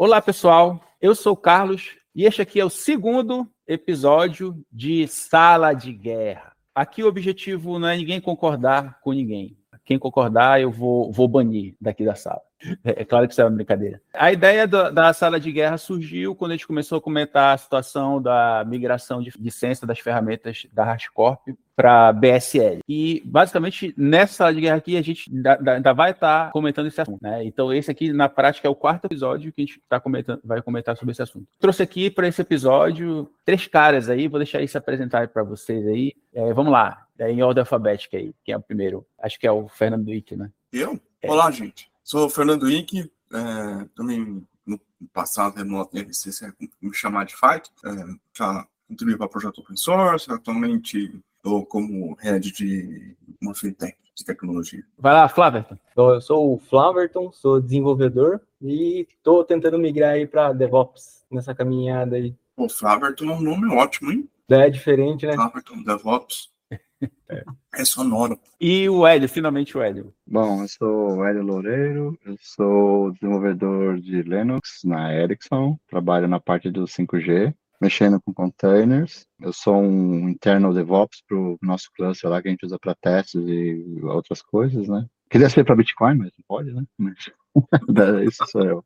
Olá, pessoal. Eu sou o Carlos e este aqui é o segundo episódio de Sala de Guerra. Aqui o objetivo não é ninguém concordar com ninguém. Quem concordar, eu vou, vou banir daqui da sala. É, é claro que isso é uma brincadeira. A ideia do, da sala de guerra surgiu quando a gente começou a comentar a situação da migração de licença das ferramentas da Hashcorp para BSL. E, basicamente, nessa sala de guerra aqui, a gente ainda, vai estar tá comentando esse assunto. Né? Então, esse aqui, na prática, é o quarto episódio que a gente tá comentando, vai comentar sobre esse assunto. Trouxe aqui para esse episódio três caras aí, vou deixar se apresentar para vocês aí. É, vamos lá, é em ordem alfabética aí. Quem é o primeiro? Acho que é o Fernando Wick, né? Eu? É. Olá, gente. Sou o Fernando Wick. É, também no passado remoto na RC, me chamar de Fight. É, já contribuí para o projeto open source. Atualmente estou como head de uma fintech de tecnologia. Vai lá, Flaverton. Então, eu sou o Flaverton, sou desenvolvedor e estou tentando migrar aí para DevOps nessa caminhada aí. O Flaverton é um nome ótimo, hein? É diferente, né? Flaverton, DevOps. É. é sonoro. E o Hélio, finalmente o Hélio. Bom, eu sou o Hélio Loureiro, eu sou desenvolvedor de Linux na Ericsson, trabalho na parte do 5G, mexendo com containers. Eu sou um internal DevOps para o nosso cluster lá que a gente usa para testes e outras coisas, né? Queria ser para Bitcoin, mas não pode, né? Mas... Isso sou eu.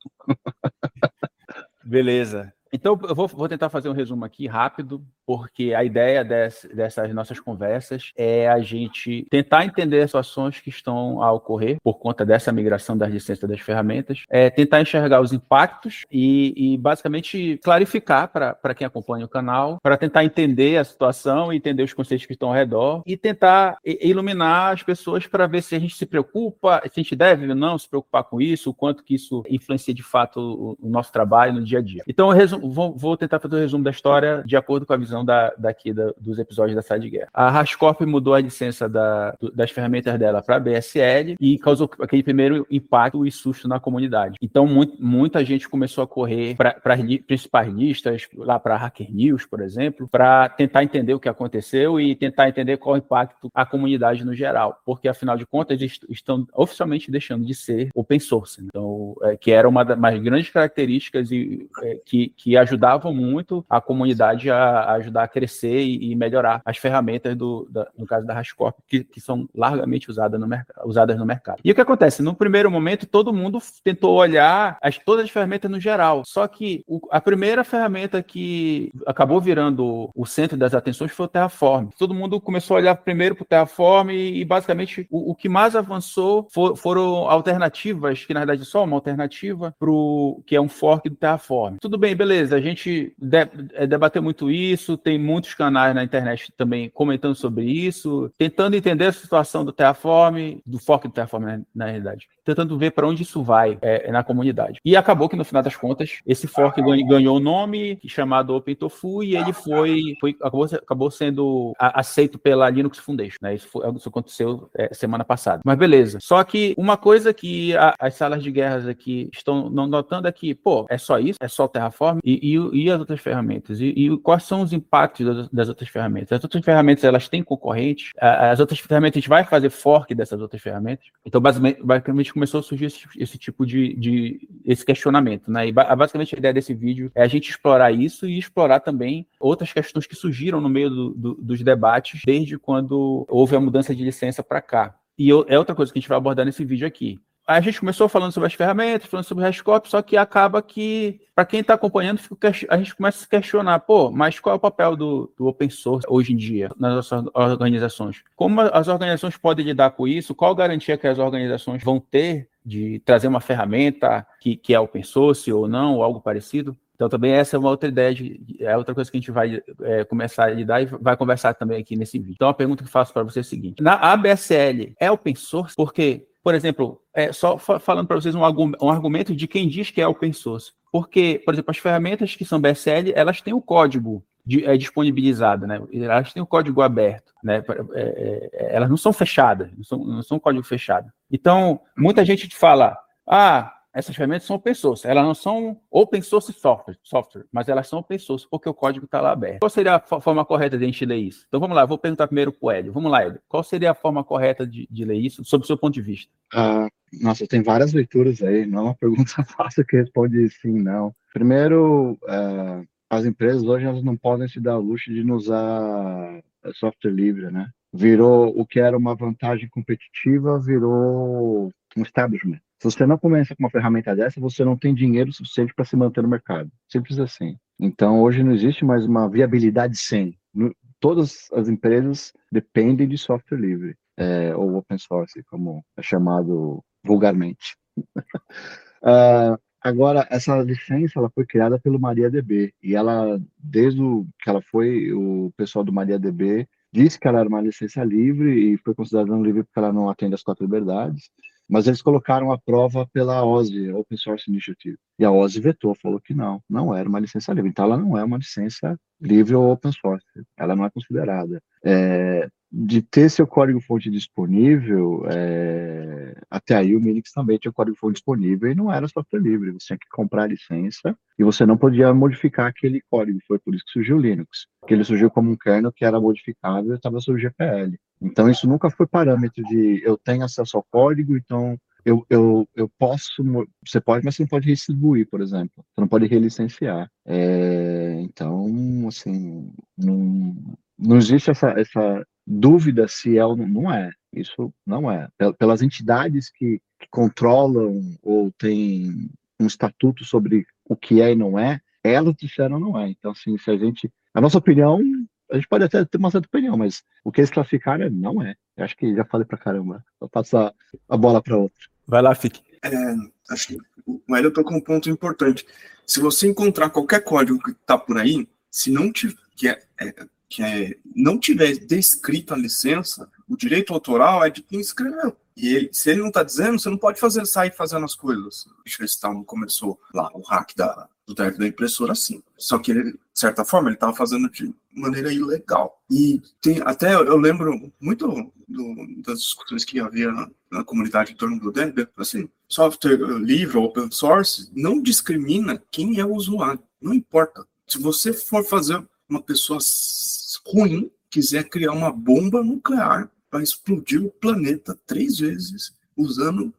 Beleza. Então, eu vou, vou, tentar fazer um resumo aqui rápido, porque a ideia desse, dessas nossas conversas é a gente tentar entender as situações que estão a ocorrer por conta dessa migração das licenças das ferramentas, é tentar enxergar os impactos e, e basicamente clarificar para quem acompanha o canal, para tentar entender a situação, entender os conceitos que estão ao redor e tentar iluminar as pessoas para ver se a gente se preocupa, se a gente deve ou não se preocupar com isso, o quanto que isso influencia de fato o, o nosso trabalho no dia a dia. Então, resumo vou, vou, tentar fazer um resumo da história de acordo com a visão da, daqui da, dos episódios da Sala de Guerra. A Rascorp mudou a licença da, das ferramentas dela para BSL e causou aquele primeiro impacto e susto na comunidade. Então, muito, muita gente começou a correr para as li, principais listas, lá para Hacker News, por exemplo, para tentar entender o que aconteceu e tentar entender qual o impacto à comunidade no geral, porque afinal de contas eles estão oficialmente deixando de ser open source, né? então, é, que era uma das mais grandes características e é, que, que ajudavam muito a comunidade a, ajudar a crescer e, melhorar as ferramentas do, da, no caso da Hashcorp, que, que são largamente usadas no, usadas no mercado. E o que acontece? No primeiro momento, todo mundo tentou olhar as, todas as ferramentas no geral, só que o, a primeira ferramenta que acabou virando o centro das atenções foi o Terraform. Todo mundo começou a olhar primeiro para o Terraform e, e basicamente o, o, que mais avançou for, foram alternativas, que na verdade só uma alternativa para o que é um fork do Terraform. Tudo bem, beleza beleza, a gente é, debateu muito isso, tem muitos canais na internet também comentando sobre isso, tentando entender a situação do Terraform, do fork do Terraform, na, na realidade, tentando ver para onde isso vai é, na comunidade. E acabou que, no final das contas, esse fork ganhou o nome chamado OpenTofu e ele foi, foi acabou, acabou sendo aceito pela Linux Foundation. Né? Isso, foi, isso aconteceu é, semana passada. Mas beleza. Só que uma coisa que a, as salas de guerras aqui estão notando é que, pô, é só isso? É só Terraform? E, e, e as outras ferramentas? E, e, quais são os impactos das, das, outras ferramentas? As outras ferramentas, elas têm concorrentes? As outras ferramentas, a gente vai fazer fork dessas outras ferramentas? Então, basicamente, basicamente começou a surgir esse, esse tipo de, de, esse questionamento, né? E basicamente a ideia desse vídeo é a gente explorar isso e explorar também outras questões que surgiram no meio do, do, dos debates desde quando houve a mudança de licença para cá. E é outra coisa que a gente vai abordar nesse vídeo aqui a gente começou falando sobre as ferramentas, falando sobre o Hashcorp, só que acaba que, para quem está acompanhando, a gente começa a se questionar, pô, mas qual é o papel do, do, open source hoje em dia nas nossas organizações? Como as organizações podem lidar com isso? Qual garantia que as organizações vão ter de trazer uma ferramenta que, que é open source ou não, ou algo parecido? Então, também essa é uma outra ideia, de, é outra coisa que a gente vai é, começar a lidar e vai conversar também aqui nesse vídeo. Então, a pergunta que faço para você é a seguinte: na ABSL é open source? Porque por exemplo, é, só falando para vocês um, um, argumento de quem diz que é open source. Porque, por exemplo, as ferramentas que são BSL, elas têm o código de, é, disponibilizado, né? Elas têm o código aberto, né? É, é, elas não são fechadas, não são, não são código fechado. Então, muita gente fala, ah, essas ferramentas são open source. Elas não são open source software, software mas elas são open source porque o código está lá aberto. Qual seria a forma correta de a gente ler isso? Então vamos lá, vou perguntar primeiro para o Hélio. Vamos lá, Hélio. Qual seria a forma correta de, de ler isso, sob o seu ponto de vista? Uh, nossa, tem várias leituras aí, não é uma pergunta fácil que responde sim, não. Primeiro, uh, as empresas hoje elas não podem se dar o luxo de usar software livre, né? Virou o que era uma vantagem competitiva, virou um establishment. Se você não começa com uma ferramenta dessa, você não tem dinheiro suficiente para se manter no mercado. Simples assim. Então, hoje não existe mais uma viabilidade sem. Todas as empresas dependem de software livre, é, ou open source, como é chamado vulgarmente. uh, agora, essa licença ela foi criada pelo MariaDB, e ela, desde o, que ela foi, o pessoal do MariaDB disse que ela era uma licença livre e foi considerada um livre porque ela não atende às quatro liberdades, mas eles colocaram a prova pela OSI, Open Source Initiative, e a OSI vetou, falou que não, não era uma licença livre. Então, ela não é uma licença livre ou open source, ela não é considerada. É, de ter seu código-fonte disponível, é, até aí o Minix também tinha código-fonte disponível e não era software livre, você tinha que comprar a licença e você não podia modificar aquele código, foi por isso que surgiu o Linux, que ele surgiu como um kernel que era modificável e estava sob GPL. Então isso nunca foi parâmetro de eu tenho acesso ao código, então eu, eu, eu posso, você pode, mas você não pode redistribuir, por exemplo. Você não pode relicenciar. É, então, assim, não, existe essa, essa dúvida se é ou não é. Isso não é. Pelas entidades que, que controlam ou têm um estatuto sobre o que é e não é, elas disseram não é. Então, assim, se a gente. A nossa opinião, a gente pode até ter uma certa opinião, mas o que eles classificaram não é. Eu acho que já falei pra caramba. Vou passar a bola para outro. Vai lá, Fique. É, acho que o Hélio tocou um ponto importante. Se você encontrar qualquer código que está por aí, se não tiver, que é, é, que é, não tiver descrito a licença, o direito autoral é de quem escreveu. E ele, se ele não está dizendo, você não pode fazer sair fazendo as coisas. O Richard começou lá o hack da, do drive da impressora assim. Só que ele, de certa forma, ele estava fazendo de maneira ilegal. E tem, até eu lembro muito do, das discussões que havia na, na, comunidade em torno do Debian, assim, software livre, open source, não discrimina quem é o usuário. Não importa. Se você for fazer uma pessoa ruim quiser criar uma bomba nuclear para explodir o planeta três vezes usando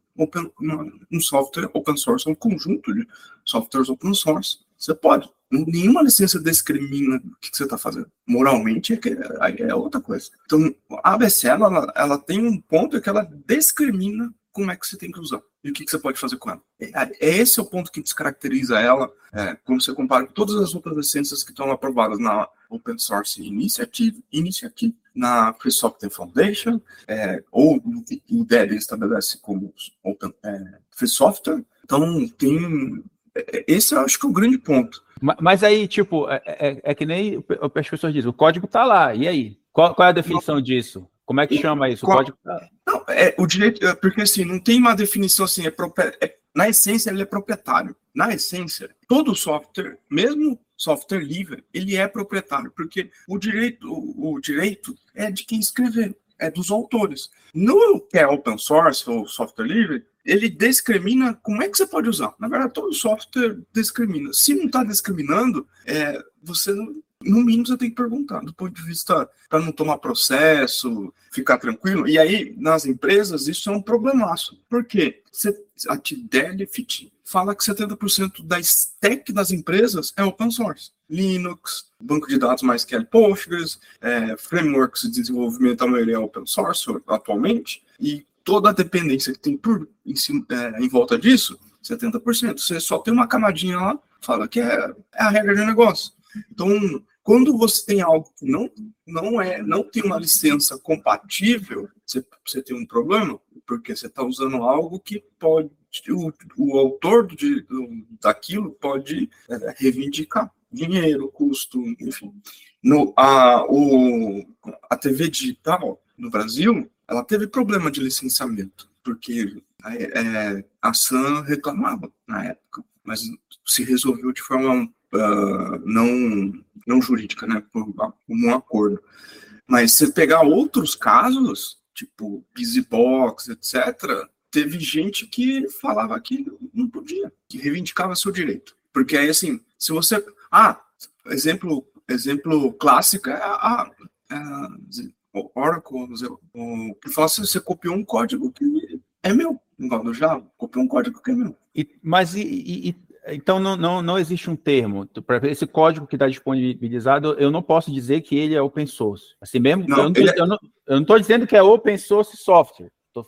um software open source, um conjunto de softwares open source. Você pode. Nenhuma licença discrimina o que você está fazendo. Moralmente é, é outra coisa. Então, a ABC ela, ela tem um ponto que ela discrimina como é que você tem que usar e o que, que você pode fazer com ela. É, é esse o ponto que descaracteriza ela é, quando você compara com todas as outras licenças que estão aprovadas na Open Source Initiative, Initiative na Free Software Foundation, é, ou o Debian estabelece como Open é, Free Software. Então, tem. É, esse eu acho que é o grande ponto. Mas aí, tipo, é, é, é que nem as pessoas dizem, o código está lá, e aí? Qual, qual é a definição disso? Como é que chama isso? Qual, código... Não, é, o direito, é, porque assim, não tem uma definição assim, é, é, na essência ele é proprietário. Na essência, todo software, mesmo software livre, ele é proprietário, porque o direito, o, o direito é de quem escreveu, é dos autores. No que é open source ou software livre, ele discrimina como é que você pode usar. Na verdade, todo software discrimina. Se não está discriminando, é, você não, no mínimo você tem que perguntar, do ponto de vista para não tomar processo, ficar tranquilo. E aí, nas empresas, isso é um problemaço. Por quê? Você, a Delphi fala que 70% da stack das empresas é open source. Linux, banco de dados mais é Postgres, é, frameworks de desenvolvimento, a maioria é open source atualmente, e toda a dependência que tem por, em, é, em volta disso, 70%. Você só tem uma camadinha lá, fala que é, é a regra de negócio. Então, quando você tem algo que não, não é, não tem uma licença compatível, você, você tem um problema, porque você está usando algo que pode, o, o autor do, daquilo pode é, reivindicar dinheiro, custo, enfim. No, a, o, a TV digital no Brasil, ela teve problema de licenciamento, porque é, a SAM reclamava na época, mas se resolveu de forma uh, não, não jurídica, né, por um acordo. Mas se pegar outros casos, tipo BusyBox, etc., teve gente que falava que não podia, que reivindicava seu direito. Porque aí, assim, se você. Ah, exemplo, exemplo clássico é a, a, o Oracle, o, que fala assim, você copiou um código que é meu, igual do Java, copiou um código que é meu. E, mas e, e, então não, não, não existe um termo para esse código que está disponibilizado. Eu não posso dizer que ele é open source. Assim mesmo, não, eu não estou é... dizendo que é open source software. Estou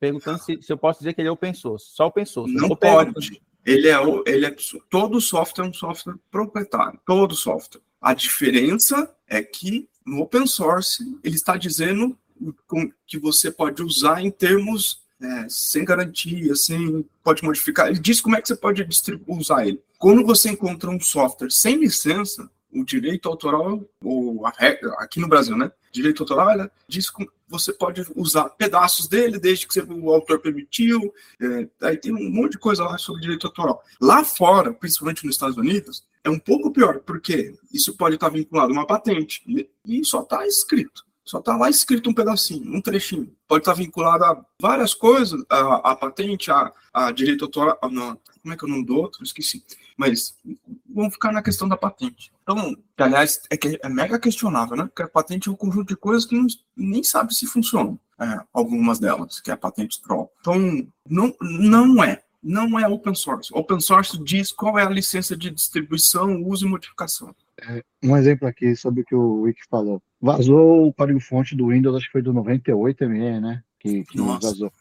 perguntando se, se, eu posso dizer que ele é open source. Só open source. Não pode. Ele é, ele é todo software é um software proprietário. Todo software. A diferença é que no open source ele está dizendo que você pode usar em termos é, sem garantia, sem pode modificar. Ele diz como é que você pode usar ele. Quando você encontra um software sem licença, o direito autoral, ou a regra, aqui no Brasil, né? Direito autoral, ela diz que você pode usar pedaços dele, desde que o autor permitiu. É, aí tem um monte de coisa lá sobre direito autoral. Lá fora, principalmente nos Estados Unidos, é um pouco pior, porque isso pode estar vinculado a uma patente e só está escrito. Só está lá escrito um pedacinho, um trechinho. Pode estar vinculado a várias coisas, a, a patente, a, a direito autoral. Não, como é que é o nome do outro? Esqueci. Mas vamos ficar na questão da patente. Então, que, aliás, é, que é mega questionável, né? Porque a patente é um conjunto de coisas que não, nem sabe se funcionam. É, algumas delas, que é a patente Troll. Então, não, não é. Não é open source. Open source diz qual é a licença de distribuição, uso e modificação. É, um exemplo aqui sobre o que o Wiki falou. Vazou o código-fonte do Windows, acho que foi do 98 ME, né? Que, que vazou.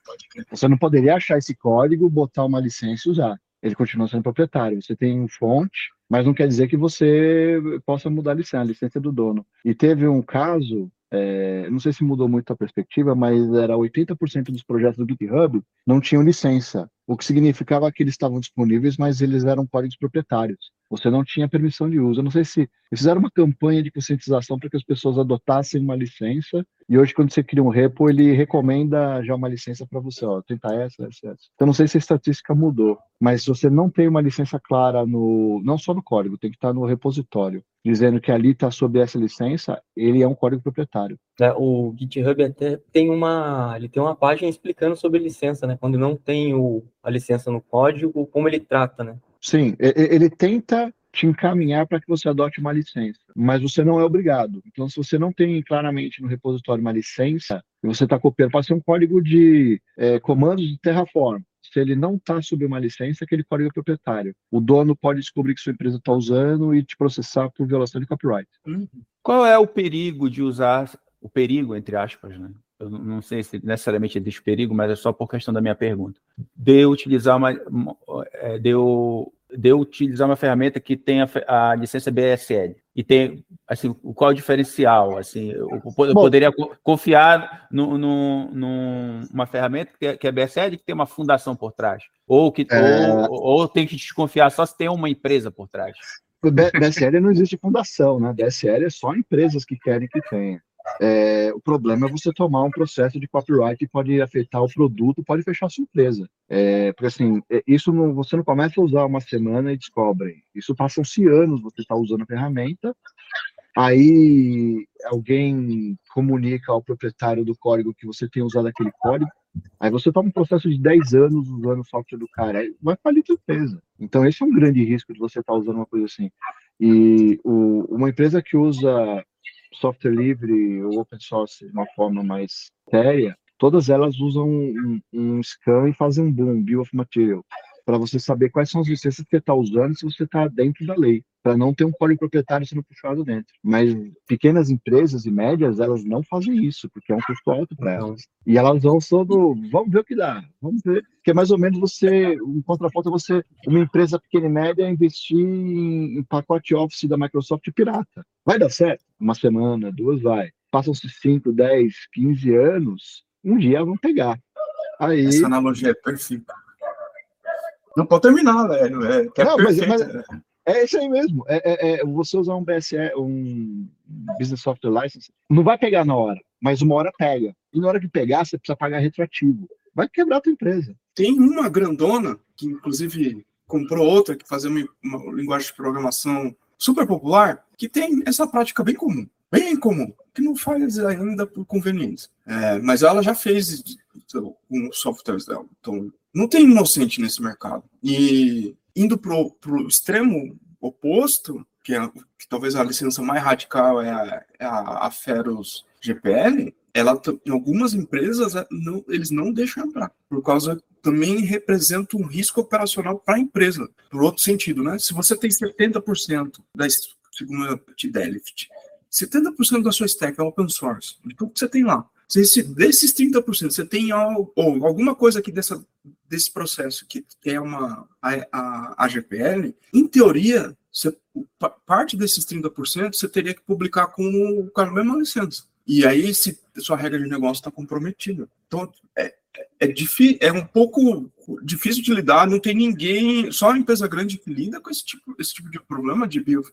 Você não poderia achar esse código, botar uma licença e usar. Ele continua sendo proprietário. Você tem um fonte, mas não quer dizer que você possa mudar a licença, a licença é do dono. E teve um caso é, não sei se mudou muito a perspectiva, mas era 80% dos projetos do GitHub não tinham licença, o que significava que eles estavam disponíveis, mas eles eram códigos proprietários. Você não tinha permissão de uso. Eu não sei se fizeram uma campanha de conscientização para que as pessoas adotassem uma licença, e hoje, quando você cria um repo, ele recomenda já uma licença para você, ó, tentar essa, essa, essa. Então, não sei se a estatística mudou, mas se você não tem uma licença clara no, não só no código, tem que estar no repositório, dizendo que ali está sob essa licença, ele é um código proprietário. É, o GitHub até tem uma, ele tem uma página explicando sobre licença, né? Quando não tem o, a licença no código, como ele trata, né? Sim, ele tenta te encaminhar para que você adote uma licença, mas você não é obrigado. Então, se você não tem claramente no repositório uma licença, e você está copiando, pode ser um código de é, comandos de Terraform. Se ele não está sob uma licença, aquele código é proprietário. O dono pode descobrir que sua empresa está usando e te processar por violação de copyright. Uhum. Qual é o perigo de usar o perigo entre aspas, né? Eu não sei se necessariamente existe perigo, mas é só por questão da minha pergunta. De eu utilizar uma, é, de eu, de eu utilizar uma ferramenta que tem a, a licença BSL e tem assim qual é o diferencial assim eu, eu poderia confiar numa ferramenta que é, que é BSL que tem uma fundação por trás ou que é... ou, ou tem que desconfiar só se tem uma empresa por trás BSL não existe fundação, né? BSL é só empresas que querem que tenha. É, o problema é você tomar um processo de copyright que pode afetar o produto, pode fechar a sua empresa. É, porque assim, é, isso não, você não começa a usar uma semana e descobre. Isso passam-se anos, você está usando a ferramenta, aí alguém comunica ao proprietário do código que você tem usado aquele código, aí você toma um processo de 10 anos usando o software do cara, aí vai falir a empresa. Então esse é um grande risco de você estar tá usando uma coisa assim. E o, uma empresa que usa software livre ou open source de uma forma mais séria, todas elas usam um, um scan e fazem um boom, bill of material, para você saber quais são as licenças que você está usando se você está dentro da lei para não ter um código proprietário sendo puxado dentro. Mas pequenas empresas e médias, elas não fazem isso, porque é um custo alto para elas. E elas vão só do, vamos ver o que dá, vamos ver. Que é mais ou menos você, em contraponto, você, uma empresa pequena e média, investir em, em pacote Office da Microsoft pirata. Vai dar certo? Uma semana, duas, vai. Passam-se 5, 10, 15 anos, um dia vão pegar. Aí... Essa analogia é perfeita. Não pode terminar, velho. É, é não, mas, mas, né? É isso aí mesmo. É, é, é, você usar um BSE, um Business Software License, não vai pegar na hora, mas uma hora pega. E na hora que pegar, você precisa pagar retroativo. Vai quebrar a tua empresa. Tem uma grandona, que inclusive comprou outra, que fazia uma, uma linguagem de programação super popular, que tem essa prática bem comum. bem comum, que não faz ainda por conveniência. É, mas ela já fez com os softwares dela. Então, não tem inocente nesse mercado. E indo para o extremo oposto, que, é, que, talvez a licença mais radical é a, é a, a Feros GPL, ela, em algumas empresas, é, não, eles não deixam entrar, por causa também representa um risco operacional para a empresa, por outro sentido, né? Se você tem 70% da segunda Delft, 70% da sua stack é open source, de tudo que você tem lá, se desses 30%, você tem algo, alguma coisa aqui dessa, desse processo que, é uma a, a, a GPL, em teoria, você, parte desses 30% você teria que publicar com, com a mesma licença. E aí, se sua regra de negócio está comprometida. Então, é, é, difícil, é um pouco difícil de lidar, não tem ninguém, só a empresa grande que lida com esse tipo, esse tipo de problema de bill,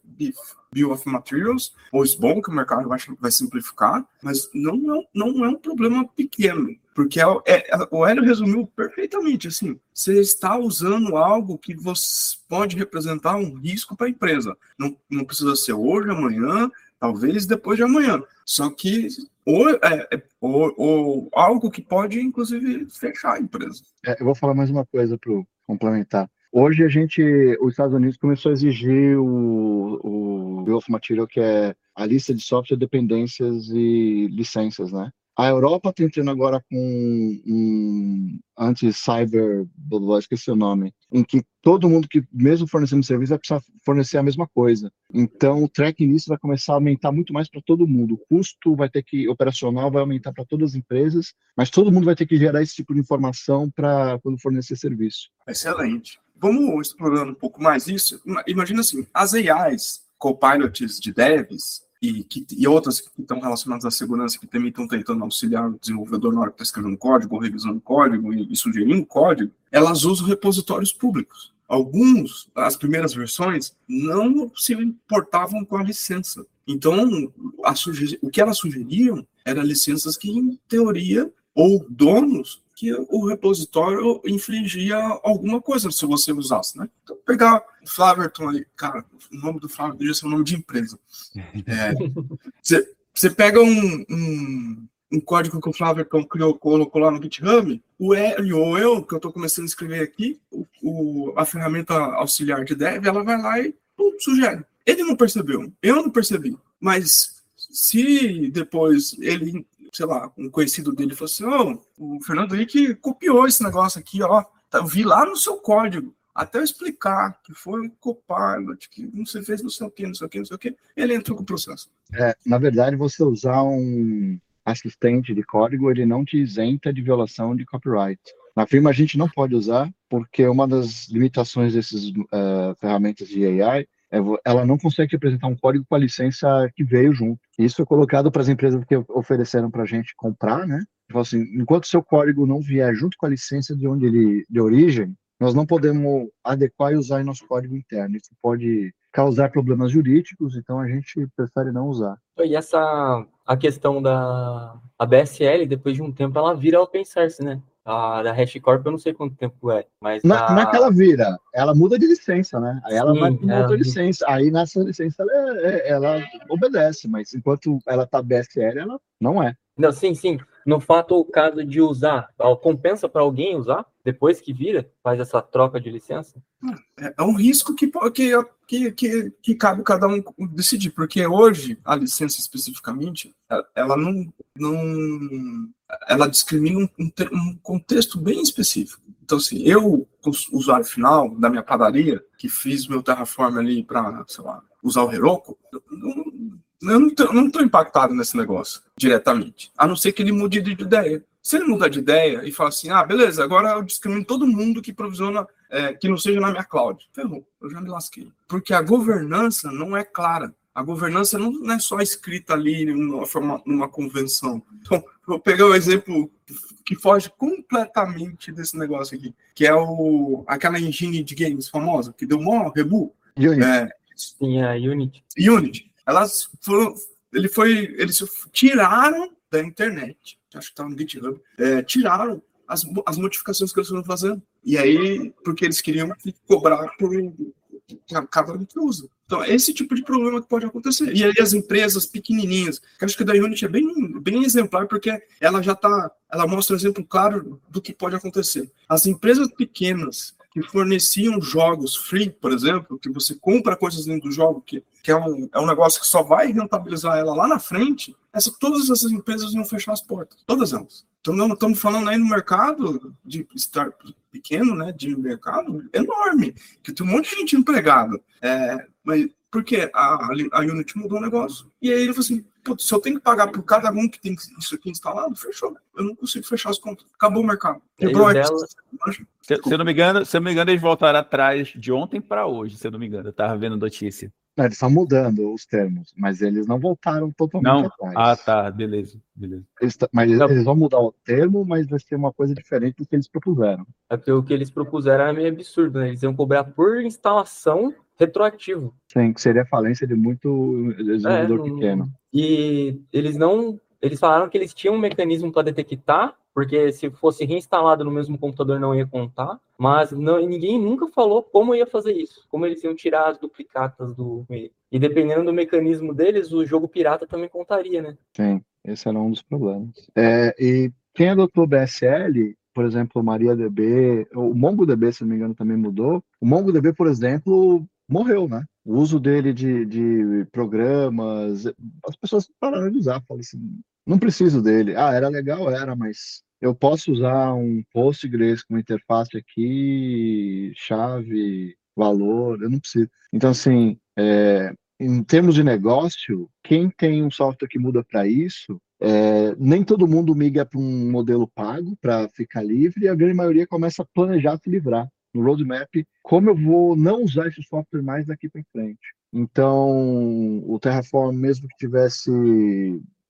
bill of materials, ou bom que o mercado vai, vai simplificar, mas não, não, não é um problema pequeno, porque é, é, o Hélio resumiu perfeitamente, assim, você está usando algo que você pode representar um risco para a empresa, não, não precisa ser hoje, amanhã, talvez depois de amanhã, só que ou, é, é, ou, ou, algo que pode, inclusive, fechar a empresa. É, eu vou falar mais uma coisa para complementar. Hoje a gente, os Estados Unidos começou a exigir o, o Bill of Material, que é a lista de software, dependências e licenças, né? A Europa está entrando agora com um anti-cyber, esqueci o nome, em que todo mundo que, mesmo fornecendo serviço, vai precisar fornecer a mesma coisa. Então, o tracking nisso vai começar a aumentar muito mais para todo mundo. O custo vai ter que, operacional vai aumentar para todas as empresas, mas todo mundo vai ter que gerar esse tipo de informação para quando fornecer serviço. Excelente. Vamos explorando um pouco mais isso. Imagina assim, as AIs, copilots de devs, e, que, e outras que estão relacionadas à segurança, que também estão tentando auxiliar o desenvolvedor na hora que está escrevendo código, ou revisando código e, e sugerindo código, elas usam repositórios públicos. Alguns, as primeiras versões, não se importavam com a licença. Então, a o que elas sugeriam eram licenças que, em teoria, ou donos que o repositório infringia alguma coisa se você usasse, né? Então, pegar o Flaverton aí, cara, o nome do Flaverton devia ser o nome de empresa. É, você, você pega um, um, um, código que o Flaverton criou, colocou lá no GitHub, o Hélio ou eu, que eu estou começando a escrever aqui, o, o, a ferramenta auxiliar de dev, ela vai lá e pum, sugere. Ele não percebeu, eu não percebi, mas se depois ele sei lá, um conhecido dele falou assim: oh, o Fernando Henrique copiou esse negócio aqui, ó. Tá, eu vi lá no seu código. Até eu explicar que foi um copilot, que não fez não sei o que, não sei o que, não sei o que, ele entrou com o processo. É, na verdade, você usar um assistente de código, ele não te isenta de violação de copyright. Na firma a gente não pode usar, porque uma das limitações desses uh, ferramentas de AI ela não consegue apresentar um código com a licença que veio junto. Isso é colocado para as empresas que ofereceram para a gente comprar, né? Tipo assim, enquanto seu código não vier junto com a licença de onde ele de origem, nós não podemos adequar e usar em nosso código interno. Isso pode causar problemas jurídicos, então a gente prefere não usar. E essa a questão da a BSL, depois de um tempo, ela vira open source, né? A da HashiCorp eu não sei quanto tempo é, mas... Na, a... Não é que ela vira, ela muda de licença, né? Aí ela Sim, vai para outra licença, aí nessa licença ela, é, ela obedece, mas enquanto ela tá BSL, ela não é. Não, sim, sim. No fato, o caso de usar, compensa para alguém usar depois que vira, faz essa troca de licença? É, é um risco que, que, que, que cabe cada um decidir, porque hoje a licença especificamente, ela não, não ela discrimina um, um contexto bem específico. Então, assim, eu, usuário final da minha padaria, que fiz meu Terraform ali para, sei lá, usar o Heroku, não, eu não estou impactado nesse negócio diretamente, a não ser que ele mude de ideia. Se ele mudar de ideia e falar assim, ah, beleza, agora eu discrimino todo mundo que provisiona, é, que não seja na minha cloud. Ferrou, eu já me lasquei. Porque a governança não é clara. A governança não é só escrita ali numa, numa convenção. Então, vou pegar um exemplo que foge completamente desse negócio aqui, que é o, aquela engine de games famosa, que deu mó rebu. Unity. É, Sim, a Unity. Unity. Elas foram, ele foi, eles tiraram da internet, acho que estava no GitHub, é, tiraram as, as modificações que eles foram fazendo. E aí, porque eles queriam cobrar por cada um que usa. Então, é esse tipo de problema que pode acontecer. E aí as empresas pequenininhas, que acho que da Unity é bem, bem exemplar, porque ela já está, ela mostra um exemplo claro do que pode acontecer. As empresas pequenas que forneciam jogos free, por exemplo, que você compra coisas dentro do jogo, que, que é, um, é um negócio que só vai rentabilizar ela lá na frente, essa, todas essas empresas iam fechar as portas, todas elas. Então, não estamos falando aí no mercado de estar pequeno, né, de mercado enorme, que tem um monte de gente empregada. É, mas porque a, a Unity mudou o negócio. E aí ele falou assim: se eu tenho que pagar por cada um que tem isso aqui instalado, fechou. Eu não consigo fechar as contas. Acabou o mercado. Quebrou a dela... se, se, eu não me engano, se eu não me engano, eles voltaram atrás de ontem para hoje, se eu não me engano. Eu estava vendo notícia. Não, eles estão mudando os termos, mas eles não voltaram totalmente não? atrás. Ah, tá, beleza, beleza. Eles, mas então, eles vão mudar o termo, mas vai ser uma coisa diferente do que eles propuseram. É porque o que eles propuseram é meio absurdo, né? Eles iam cobrar por instalação retroativo. Sim, que seria falência de muito desenvolvedor é, pequeno. E eles não. Eles falaram que eles tinham um mecanismo para detectar, porque se fosse reinstalado no mesmo computador não ia contar, mas não, ninguém nunca falou como ia fazer isso, como eles iam tirar as duplicatas do E dependendo do mecanismo deles, o jogo pirata também contaria, né? Sim, esse era um dos problemas. É, e adotou o BSL, por exemplo, MariaDB, o MongoDB, se não me engano, também mudou. O MongoDB, por exemplo, morreu, né? O uso dele de, de programas, as pessoas pararam de usar, falam assim, não preciso dele. Ah, era legal, era, mas eu posso usar um Postgres com interface aqui, chave, valor, eu não preciso. Então, assim, é, em termos de negócio, quem tem um software que muda para isso, é, nem todo mundo migra para um modelo pago para ficar livre, e a grande maioria começa a planejar se livrar no roadmap como eu vou não usar esse software mais daqui para frente. Então, o Terraform, mesmo que tivesse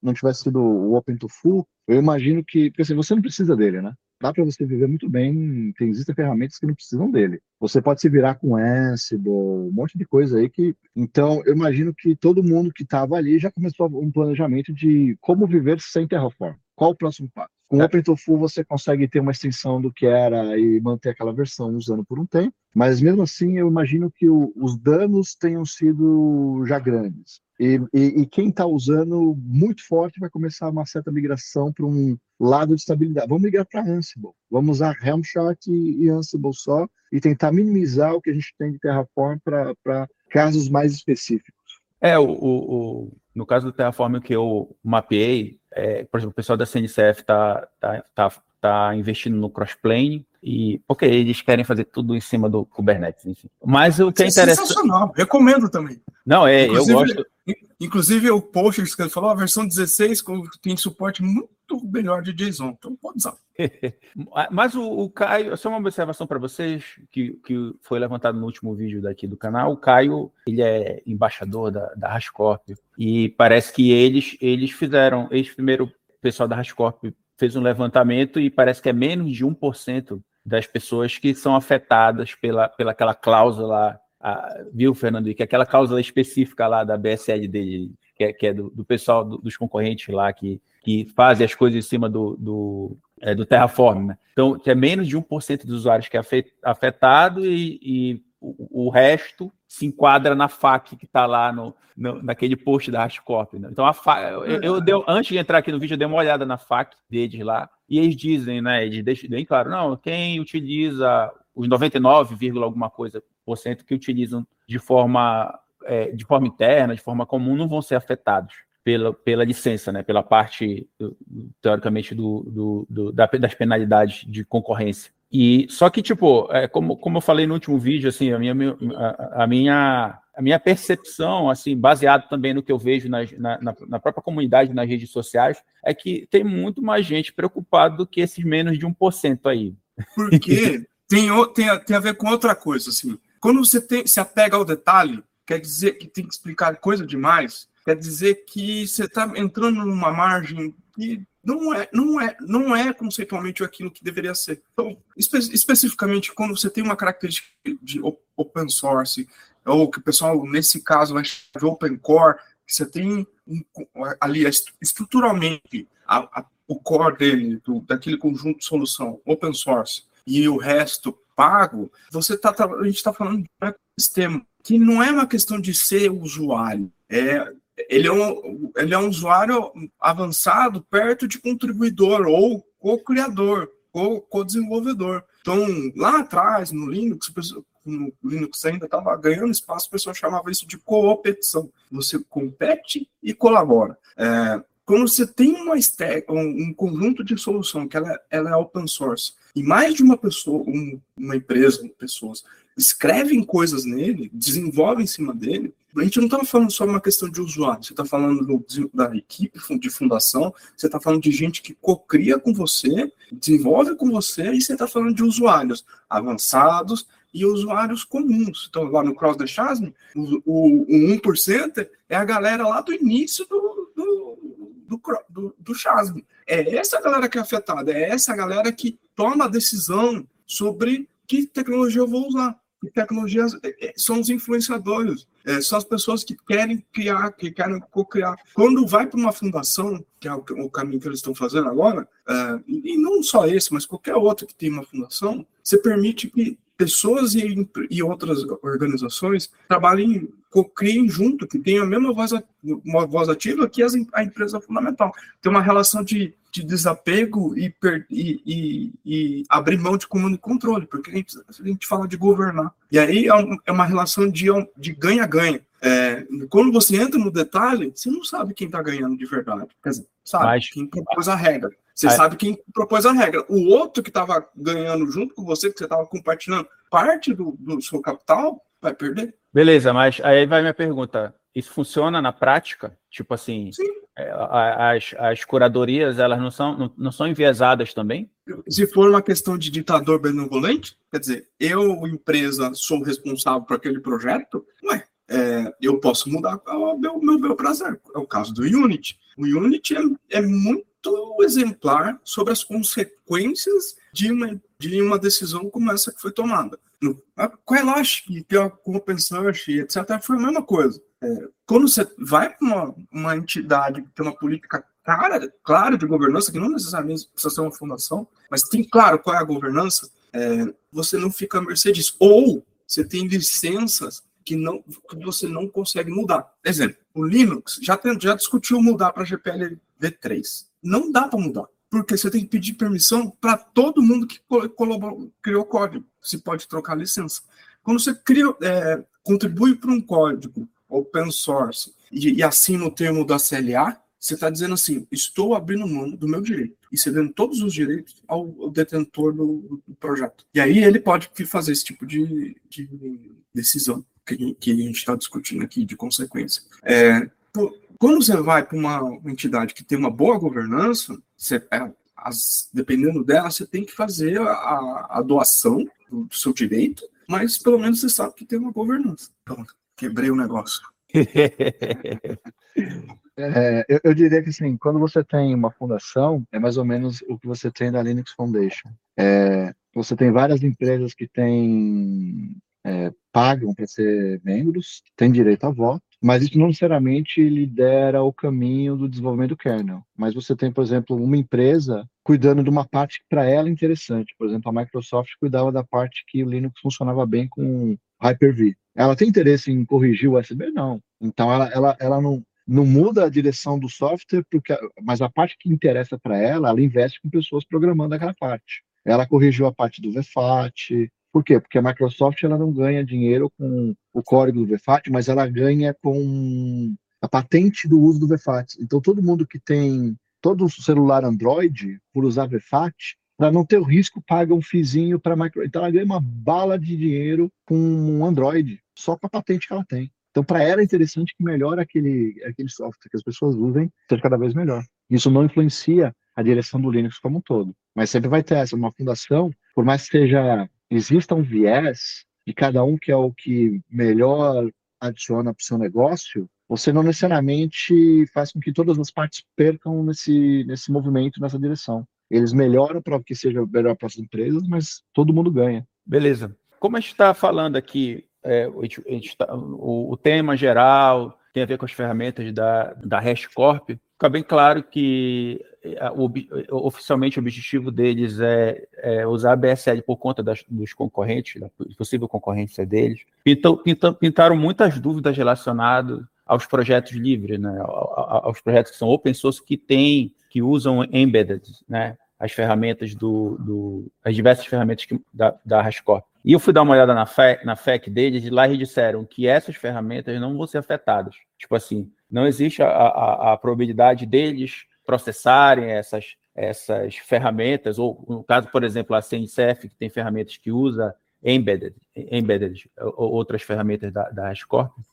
não tivesse sido o Open Full, eu imagino que, porque assim, você não precisa dele, né? Dá para você viver muito bem, tem, existem ferramentas que não precisam dele. Você pode se virar com Ansible, um monte de coisa aí que. Então, eu imagino que todo mundo que estava ali já começou um planejamento de como viver sem Terraform. Qual o próximo passo? Com o OpenTofu você consegue ter uma extensão do que era e manter aquela versão usando por um tempo, mas mesmo assim eu imagino que o, os danos tenham sido já grandes. E, e, e quem está usando muito forte vai começar uma certa migração para um lado de estabilidade. Vamos migrar para Ansible. Vamos usar Helm Chart e, e Ansible só e tentar minimizar o que a gente tem de Terraform para casos mais específicos. É, o, o, no caso do Terraform que eu mapeei, é, por exemplo, o pessoal da CNCF está tá, tá, tá investindo no crossplane, e porque eles querem fazer tudo em cima do Kubernetes, enfim. Mas o que é, é interessante. Sensacional, recomendo também. Não, é, inclusive, eu gosto. Inclusive, o post que ele falou, a versão 16 tem suporte muito melhor de JSON, então pode usar. Mas o, o, Caio, só uma observação para vocês, que, que foi levantado no último vídeo daqui do canal. O Caio, ele é embaixador da, da Rascorp, e parece que eles, eles fizeram, eles primeiro, pessoal da Rascorp fez um levantamento e parece que é menos de 1% das pessoas que são afetadas pela, pela aquela cláusula, a, viu, Fernando? Que aquela cláusula específica lá da BSL dele, que é, que é do, do, pessoal do, dos concorrentes lá que, que fazem as coisas em cima do, do, é, do Terraform. Né? Então, é menos de 1% dos usuários que é afetado e, e o, o, resto se enquadra na FAQ que está lá no, no, naquele post da Hashcorp. Né? Então, a FAQ, eu, eu deu, antes de entrar aqui no vídeo, eu dei uma olhada na FAQ deles lá, e eles dizem, né, eles deixam bem claro, não, quem utiliza os 99, alguma coisa por cento que utilizam de forma, é, de forma interna, de forma comum, não vão ser afetados pela, pela licença, né, pela parte, teoricamente, do, do, do da, das penalidades de concorrência. E só que, tipo, é, como, como eu falei no último vídeo, assim, a minha, a, a minha, a minha percepção, assim, baseado também no que eu vejo na, na, na, própria comunidade, nas redes sociais, é que tem muito mais gente preocupada do que esses menos de 1% aí. Porque tem, tem, tem a ver com outra coisa, assim. Quando você tem, se apega ao detalhe, quer dizer que tem que explicar coisa demais, quer dizer que você está entrando numa margem que não é, não é, não é conceitualmente aquilo que deveria ser. Então, espe especificamente quando você tem uma característica de open source, ou que o pessoal, nesse caso, vai chamar de open core, você tem um, ali estruturalmente a, a, o core dele, do, daquele conjunto de solução open source, e o resto pago, você tá, a gente está falando de um ecossistema que não é uma questão de ser usuário, é ele é um, ele é um usuário avançado perto de contribuidor ou co-criador, co-desenvolvedor. Então, lá atrás, no Linux, no Linux ainda estava ganhando espaço, o pessoal chamava isso de coopetição. Você compete e colabora. É, quando você tem uma stack, um, conjunto de solução que ela, ela é open source e mais de uma pessoa, um, uma empresa, pessoas escrevem coisas nele, desenvolvem em cima dele, a gente não está falando só uma questão de usuário, você está falando do, da equipe de fundação, você está falando de gente que cocria com você, desenvolve com você, e você está falando de usuários avançados e usuários comuns. Então, lá no Cross the Chasm, o, o, o 1% é a galera lá do início do, do, do, do, Chasm. É essa galera que é afetada, é essa galera que toma a decisão sobre que tecnologia eu vou usar. Que tecnologias é, é, são os influenciadores, é, são as pessoas que querem criar, que querem co-criar. Quando vai para uma fundação, que é o, caminho que eles estão fazendo agora, e não só esse, mas qualquer outro que tem uma fundação, você permite que pessoas e, e outras organizações trabalhem, criem junto, que tenham a mesma voz, uma voz ativa que a empresa fundamental. Tem uma relação de, de desapego e, e, e, e, abrir mão de comando e controle, porque a gente, a gente fala de governar. E aí é, é uma relação de ganha-ganha. É, quando você entra no detalhe, você não sabe quem está ganhando de verdade. Quer dizer, sabe Mas, quem propôs a regra. Você sabe quem propôs a regra. O outro que estava ganhando junto com você, que você estava compartilhando parte do, do seu capital, vai perder. Beleza, mas aí vai minha pergunta. Isso funciona na prática? Tipo assim, é, as, as curadorias, elas não são, não, não são enviesadas também? Se for uma questão de ditador benevolente, quer dizer, eu, empresa, sou responsável por aquele projeto, ué, é, eu posso mudar o meu, meu, meu prazer. É o caso do Unity. O Unity é, é muito exemplar sobre as consequências de uma, de uma decisão como essa que foi tomada. Com a Elastic, com o Open Source, etc., foi a mesma coisa. É, quando você vai para uma, uma entidade que tem uma política clara, clara de governança, que não necessariamente precisa ser uma fundação, mas tem claro qual é a governança, é, você não fica a mercê disso. Ou você tem licenças que, não, que você não consegue mudar. Exemplo, o Linux já, tem, já discutiu mudar para GPL v3. Não dá para mudar, porque você tem que pedir permissão para todo mundo que criou código. Você pode trocar licença. Quando você cria, é, contribui para um código open source e, e assina o termo da CLA, você está dizendo assim: estou abrindo mão do meu direito e cedendo todos os direitos ao, ao detentor do, do, projeto. E aí ele pode fazer esse tipo de, de decisão que, que a gente está discutindo aqui de consequência. É, quando você vai para uma, entidade que tem uma boa governança, você, é, as, dependendo dela, você tem que fazer a, a doação do, do, seu direito, mas pelo menos você sabe que tem uma governança. Pronto, quebrei o negócio. É, eu, eu, diria que assim, quando você tem uma fundação, é mais ou menos o que você tem da Linux Foundation. É, você tem várias empresas que têm é, pagam para ser membros, têm direito a voto, mas isso não necessariamente lidera o caminho do desenvolvimento do kernel. Mas você tem, por exemplo, uma empresa cuidando de uma parte que para ela é interessante. Por exemplo, a Microsoft cuidava da parte que o Linux funcionava bem com Hyper-V. Ela tem interesse em corrigir o USB? Não. Então ela, ela, ela não, não muda a direção do software, porque, mas a parte que interessa para ela, ela investe com pessoas programando aquela parte. Ela corrigiu a parte do VFAT, por quê? Porque a Microsoft ela não ganha dinheiro com o código do VFAT, mas ela ganha com a patente do uso do VFAT. Então, todo mundo que tem todo celular Android, por usar VFAT, para não ter o risco, paga um fizinho para a Microsoft. Então, ela ganha uma bala de dinheiro com um Android, só com a patente que ela tem. Então, para ela é interessante que melhore aquele, aquele software, que as pessoas usem, seja cada vez melhor. Isso não influencia a direção do Linux como um todo. Mas sempre vai ter essa, uma fundação, por mais que seja exista um viés de cada um que é o que melhor adiciona para o seu negócio, você não necessariamente faz com que todas as partes percam nesse, nesse movimento, nessa direção. Eles melhoram para que seja melhor para as empresas, mas todo mundo ganha. Beleza. Como a gente está falando aqui, é, tá, o, o, tema geral tem a ver com as ferramentas da, da HashCorp, fica bem claro que o, oficialmente o objetivo deles é, é, usar a BSL por conta das, dos concorrentes, da possível concorrência deles. Pintou, pintaram muitas dúvidas relacionadas aos projetos livres, né, aos projetos que são open source que têm, que usam embedded, né, as ferramentas do, do as diversas ferramentas que, da, da Rascorp. E eu fui dar uma olhada na, FEC, na FEC deles e lá eles disseram que essas ferramentas não vão ser afetadas. Tipo assim, não existe a, a, a probabilidade deles processarem essas, essas ferramentas, ou no caso, por exemplo, a CNCF, que tem ferramentas que usa embedded, embedded outras ferramentas da, da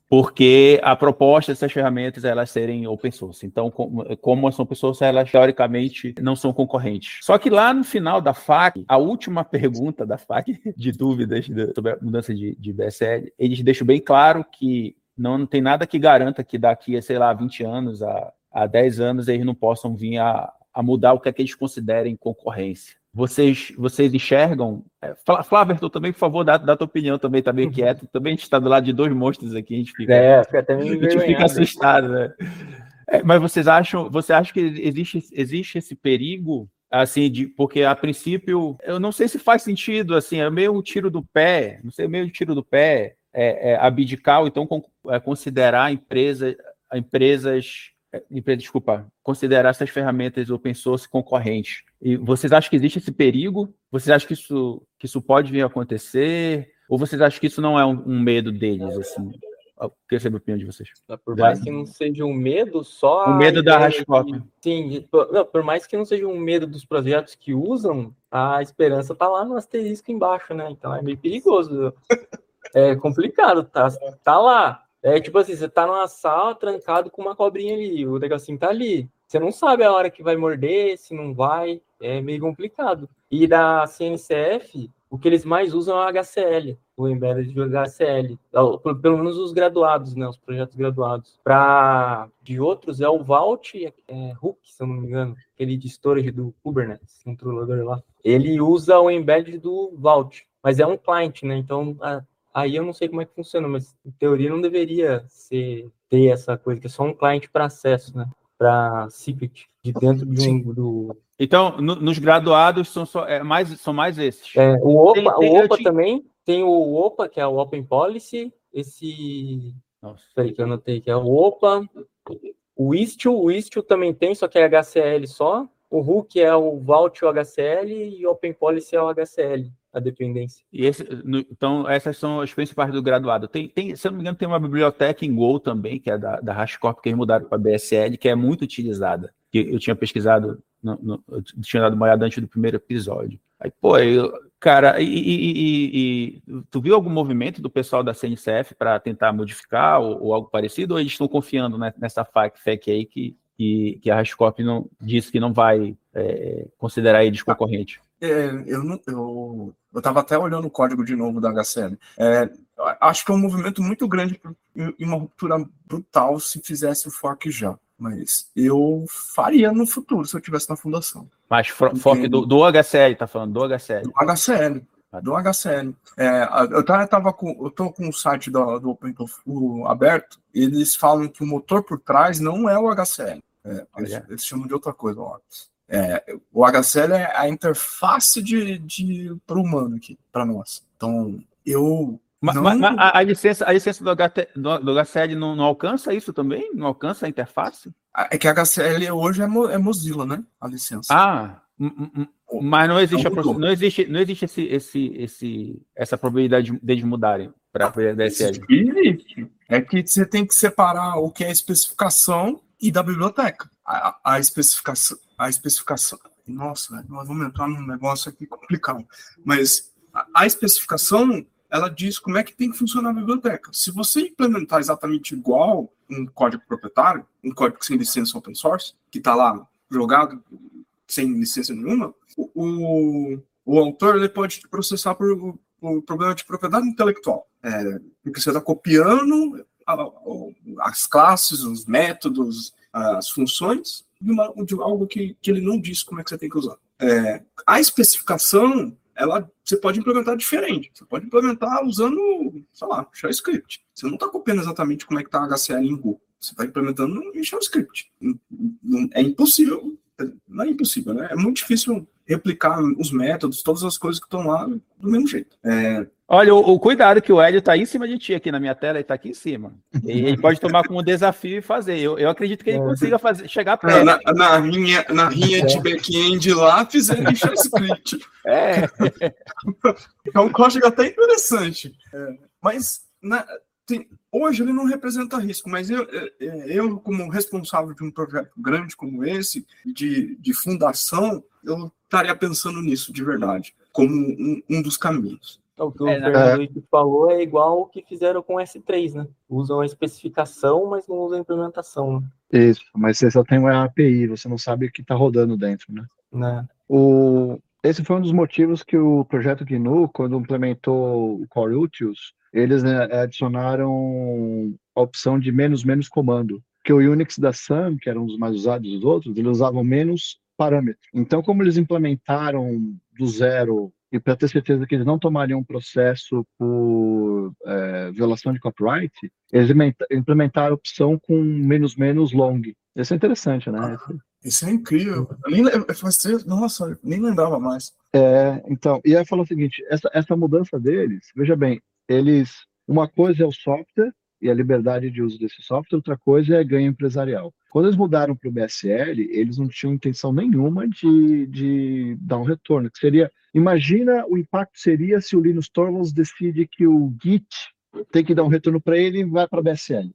porque a proposta dessas ferramentas é elas serem open source. Então, como, como são open source, elas teoricamente não são concorrentes. Só que lá no final da FAQ, a última pergunta da FAQ de dúvidas sobre a mudança de, de BSL, eles deixam bem claro que não, não tem nada que garanta que daqui a, sei lá, 20 anos, a, a 10 anos, eles não possam vir a, a mudar o que é que eles considerem concorrência. Vocês, vocês enxergam? É, Flávio, também, por favor, dá, dá tua opinião também, tá meio quieto. Também a gente está do lado de dois monstros aqui, a gente fica, é, fica até meio a gente fica assustado, né? É, mas vocês acham, você acha que existe, existe esse perigo assim, de, porque a princípio, eu não sei se faz sentido, assim, é meio um tiro do pé, não sei, meio um tiro do pé, é, é, abdicar ou então con, é, considerar empresa, empresas desculpa, considerar essas ferramentas open source concorrentes. E vocês acham que existe esse perigo? Vocês acham que isso, que isso pode vir a acontecer? Ou vocês acham que isso não é um, um medo deles, assim? Eu queria saber a opinião de vocês. Por mais que não seja um medo, só. O medo da Hashcop. Sim, por, por mais que não seja um medo dos projetos que usam, a esperança tá lá no asterisco embaixo, né? Então é meio perigoso. é complicado, tá, tá lá. É tipo assim, você tá numa sala trancado com uma cobrinha ali, o negocinho tá ali. Você não sabe a hora que vai morder, se não vai, é meio complicado. E da CNCF, o que eles mais usam é o HCL, o embedded de HCL. É pelo menos os graduados, né, os projetos graduados. Para de outros é o Vault, é, Hook, se eu não me engano, aquele de storage do Kubernetes, controlador lá. Ele usa o embedded do Vault, mas é um client, né? Então a, Aí eu não sei como é que funciona, mas em teoria não deveria ser ter essa coisa, que é só um cliente para acesso, né? Para secret, de dentro de um, do. Então, no, nos graduados são, só, é, mais, são mais esses. É, o OPA, tem, tem, o OPA te... também tem o OPA, que é o Open Policy, esse. Nossa. Peraí, que eu anotei que é o OPA. O Istio, o Istio também tem, só que é HCL só. O Hook é o Vault o HCL e o Open Policy é o HCL a dependência. E esse, no, então, essas são as principais do graduado. Tem, tem, se eu não me engano, tem uma biblioteca em Go também, que é da, da HashiCorp, que eles mudaram para a BSL, que é muito utilizada. Que eu tinha pesquisado, no, no, eu tinha dado uma olhada antes do primeiro episódio. Aí, pô, eu, cara, e, e, e, e, tu viu algum movimento do pessoal da CNCF para tentar modificar ou, ou, algo parecido? Ou eles estão confiando nessa FAQ, FAQ aí que, que, que a HashiCorp não, disse que não vai é, considerar eles concorrente? É, eu não, eu eu estava até olhando o código de novo da HCL. É, acho que é um movimento muito grande e uma ruptura brutal se fizesse o fork já. Mas eu faria no futuro se eu tivesse na fundação. Mas fork do, do HCL, tá falando do HCL? Do HCL. Do HCL. É, eu tava com, eu tô com o site do, do OpenTofu aberto, eles falam que o motor por trás não é o HCL. É, eles, eles, chamam de outra coisa, ó. É, o HCL é a interface de, de para o humano aqui, para nós. Então, eu. Mas, não... mas, a, a, licença, a licença do, HT, do, do HCL não, não, alcança isso também? Não alcança a interface? É que a HCL hoje é, é Mozilla, né? A licença. Ah, mas não existe, a, não existe, não existe esse, esse, esse, essa probabilidade de eles mudarem para a DSL. Existe. É que você tem que separar o que é especificação e da biblioteca. A, a especificação, a especificação. Nossa, nós vamos entrar num negócio aqui complicado. Mas a, a especificação ela diz como é que tem que funcionar a biblioteca. Se você implementar exatamente igual um código proprietário, um código sem licença open source, que está lá jogado sem licença nenhuma, o, o, autor ele pode processar por, por problema de propriedade intelectual. É, porque você está copiando a, a, as classes, os métodos, as funções de, uma, de algo que, que ele não disse como é que você tem que usar. É, a especificação, ela, você pode implementar diferente. Você pode implementar usando, sei lá, JavaScript. Você não está copiando exatamente como é que está HCL em Go. Você está implementando em JavaScript. É impossível não é impossível, né? É muito difícil replicar os métodos, todas as coisas que estão lá do mesmo jeito. É... Olha, o, o, cuidado que o Hélio está em cima de ti aqui na minha tela, ele está aqui em cima. E ele pode tomar como desafio e fazer. Eu, eu acredito que ele é. consiga fazer, chegar perto. Na, na, rinha, na rinha de back-end lá, fizeram script. É. é um código até interessante. É. Mas na, tem, hoje ele não representa risco, mas eu, eu, como responsável de um projeto grande como esse, de, de fundação, eu estaria pensando nisso de verdade, como um, um dos caminhos. Então, o que o é, Fernando é... falou é igual o que fizeram com o S3, né? Usam a especificação, mas não usam a implementação. Né? Isso, mas você só tem uma API, você não sabe o que está rodando dentro, né? né? O... Esse foi um dos motivos que o projeto GNU, quando implementou o Core Utils, eles né, adicionaram a opção de menos menos comando, que o Unix da Sun, que era um dos mais usados dos outros, eles usavam menos parâmetro. Então, como eles implementaram do zero e para ter certeza que eles não tomariam um processo por é, violação de copyright, eles implementaram a opção com menos menos long. Isso é interessante, né? Ah, isso é incrível. Eu nem, nossa, nem lembrava mais. É, então, e aí falou o seguinte: essa, essa mudança deles, veja bem, eles uma coisa é o software e a liberdade de uso desse software, outra coisa é ganho empresarial. Quando eles mudaram para o BSL, eles não tinham intenção nenhuma de, de dar um retorno. Que seria, imagina o impacto seria se o Linus Torvalds decide que o Git tem que dar um retorno para ele e vai para a BSL.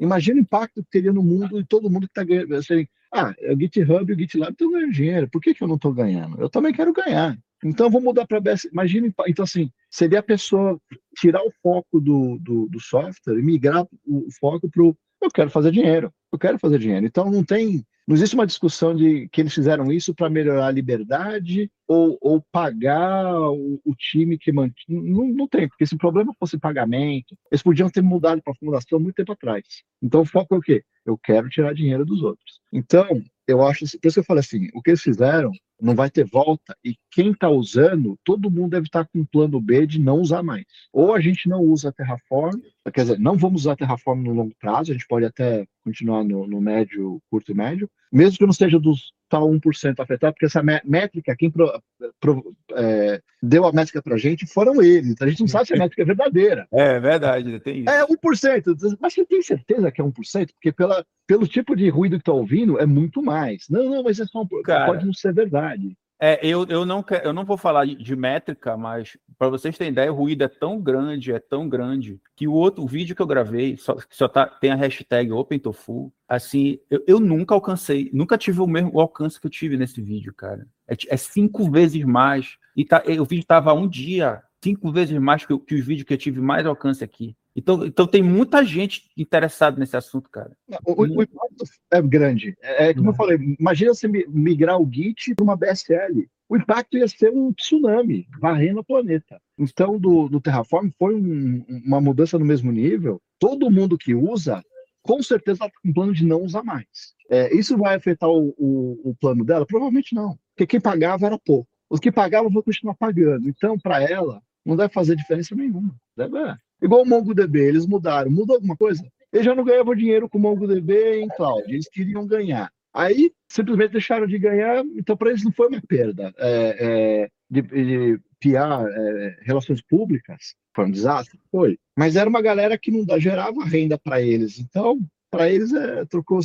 Imagina o impacto que teria no mundo e todo mundo que está ganhando. Assim, ah, o GitHub e o GitLab estão ganhando dinheiro. Por que, que eu não estou ganhando? Eu também quero ganhar. Então, vou mudar para BS. Imagina, então, assim, seria a pessoa tirar o foco do, do, do software e migrar o foco para o eu quero fazer dinheiro, eu quero fazer dinheiro. Então, não tem, não existe uma discussão de que eles fizeram isso para melhorar a liberdade ou, ou pagar o, o, time que mantinha. Não, não tem, porque se o problema fosse pagamento, eles podiam ter mudado para a fundação muito tempo atrás. Então, o foco é o quê? Eu quero tirar dinheiro dos outros. Então, eu acho, por isso que eu falei assim, o que eles fizeram não vai ter volta e quem está usando, todo mundo deve estar tá com um plano B de não usar mais. Ou a gente não usa Terraform, quer dizer, não vamos usar Terraform no longo prazo, a gente pode até continuar no, no médio, curto e médio, mesmo que não seja dos tal 1% afetado, porque essa métrica, quem pro, pro, é, deu a métrica para a gente foram eles. A gente não sabe se a métrica é verdadeira. É verdade, tem isso. É 1%. Mas você tem certeza que é 1%? Porque pela, pelo tipo de ruído que está ouvindo, é muito mais. Não, não, mas é só um, Cara, pode não ser verdade. É, eu, eu, não, eu não vou falar de métrica, mas para vocês terem ideia, o ruído é tão grande, é tão grande, que o outro vídeo que eu gravei, só, só tá, tem a hashtag OpenTofu, assim, eu, eu, nunca alcancei, nunca tive o mesmo alcance que eu tive nesse vídeo, cara. É, é cinco vezes mais. E tá, o vídeo tava um dia, cinco vezes mais que, que o vídeo que eu tive mais alcance aqui. Então, então tem muita gente interessada nesse assunto, cara. O, o impacto é grande. É, é como eu falei, imagina você migrar o Git para uma BSL. O impacto ia ser um tsunami varrendo o planeta. Então, do, do Terraform foi um, uma mudança no mesmo nível. Todo mundo que usa, com certeza está com um plano de não usar mais. É, isso vai afetar o, o, o plano dela? Provavelmente não. Porque quem pagava era pouco. Os que pagavam vão continuar pagando. Então, para ela, não deve fazer diferença nenhuma. Deve, é. Igual o MongoDB, eles mudaram. Mudou alguma coisa? Eles já não ganhavam dinheiro com o MongoDB em cloud, eles queriam ganhar. Aí, simplesmente deixaram de ganhar, então para eles não foi uma perda é, é, de, de PR, é, relações públicas, foi um desastre? Foi. Mas era uma galera que não gerava renda para eles, então para eles é, trocou,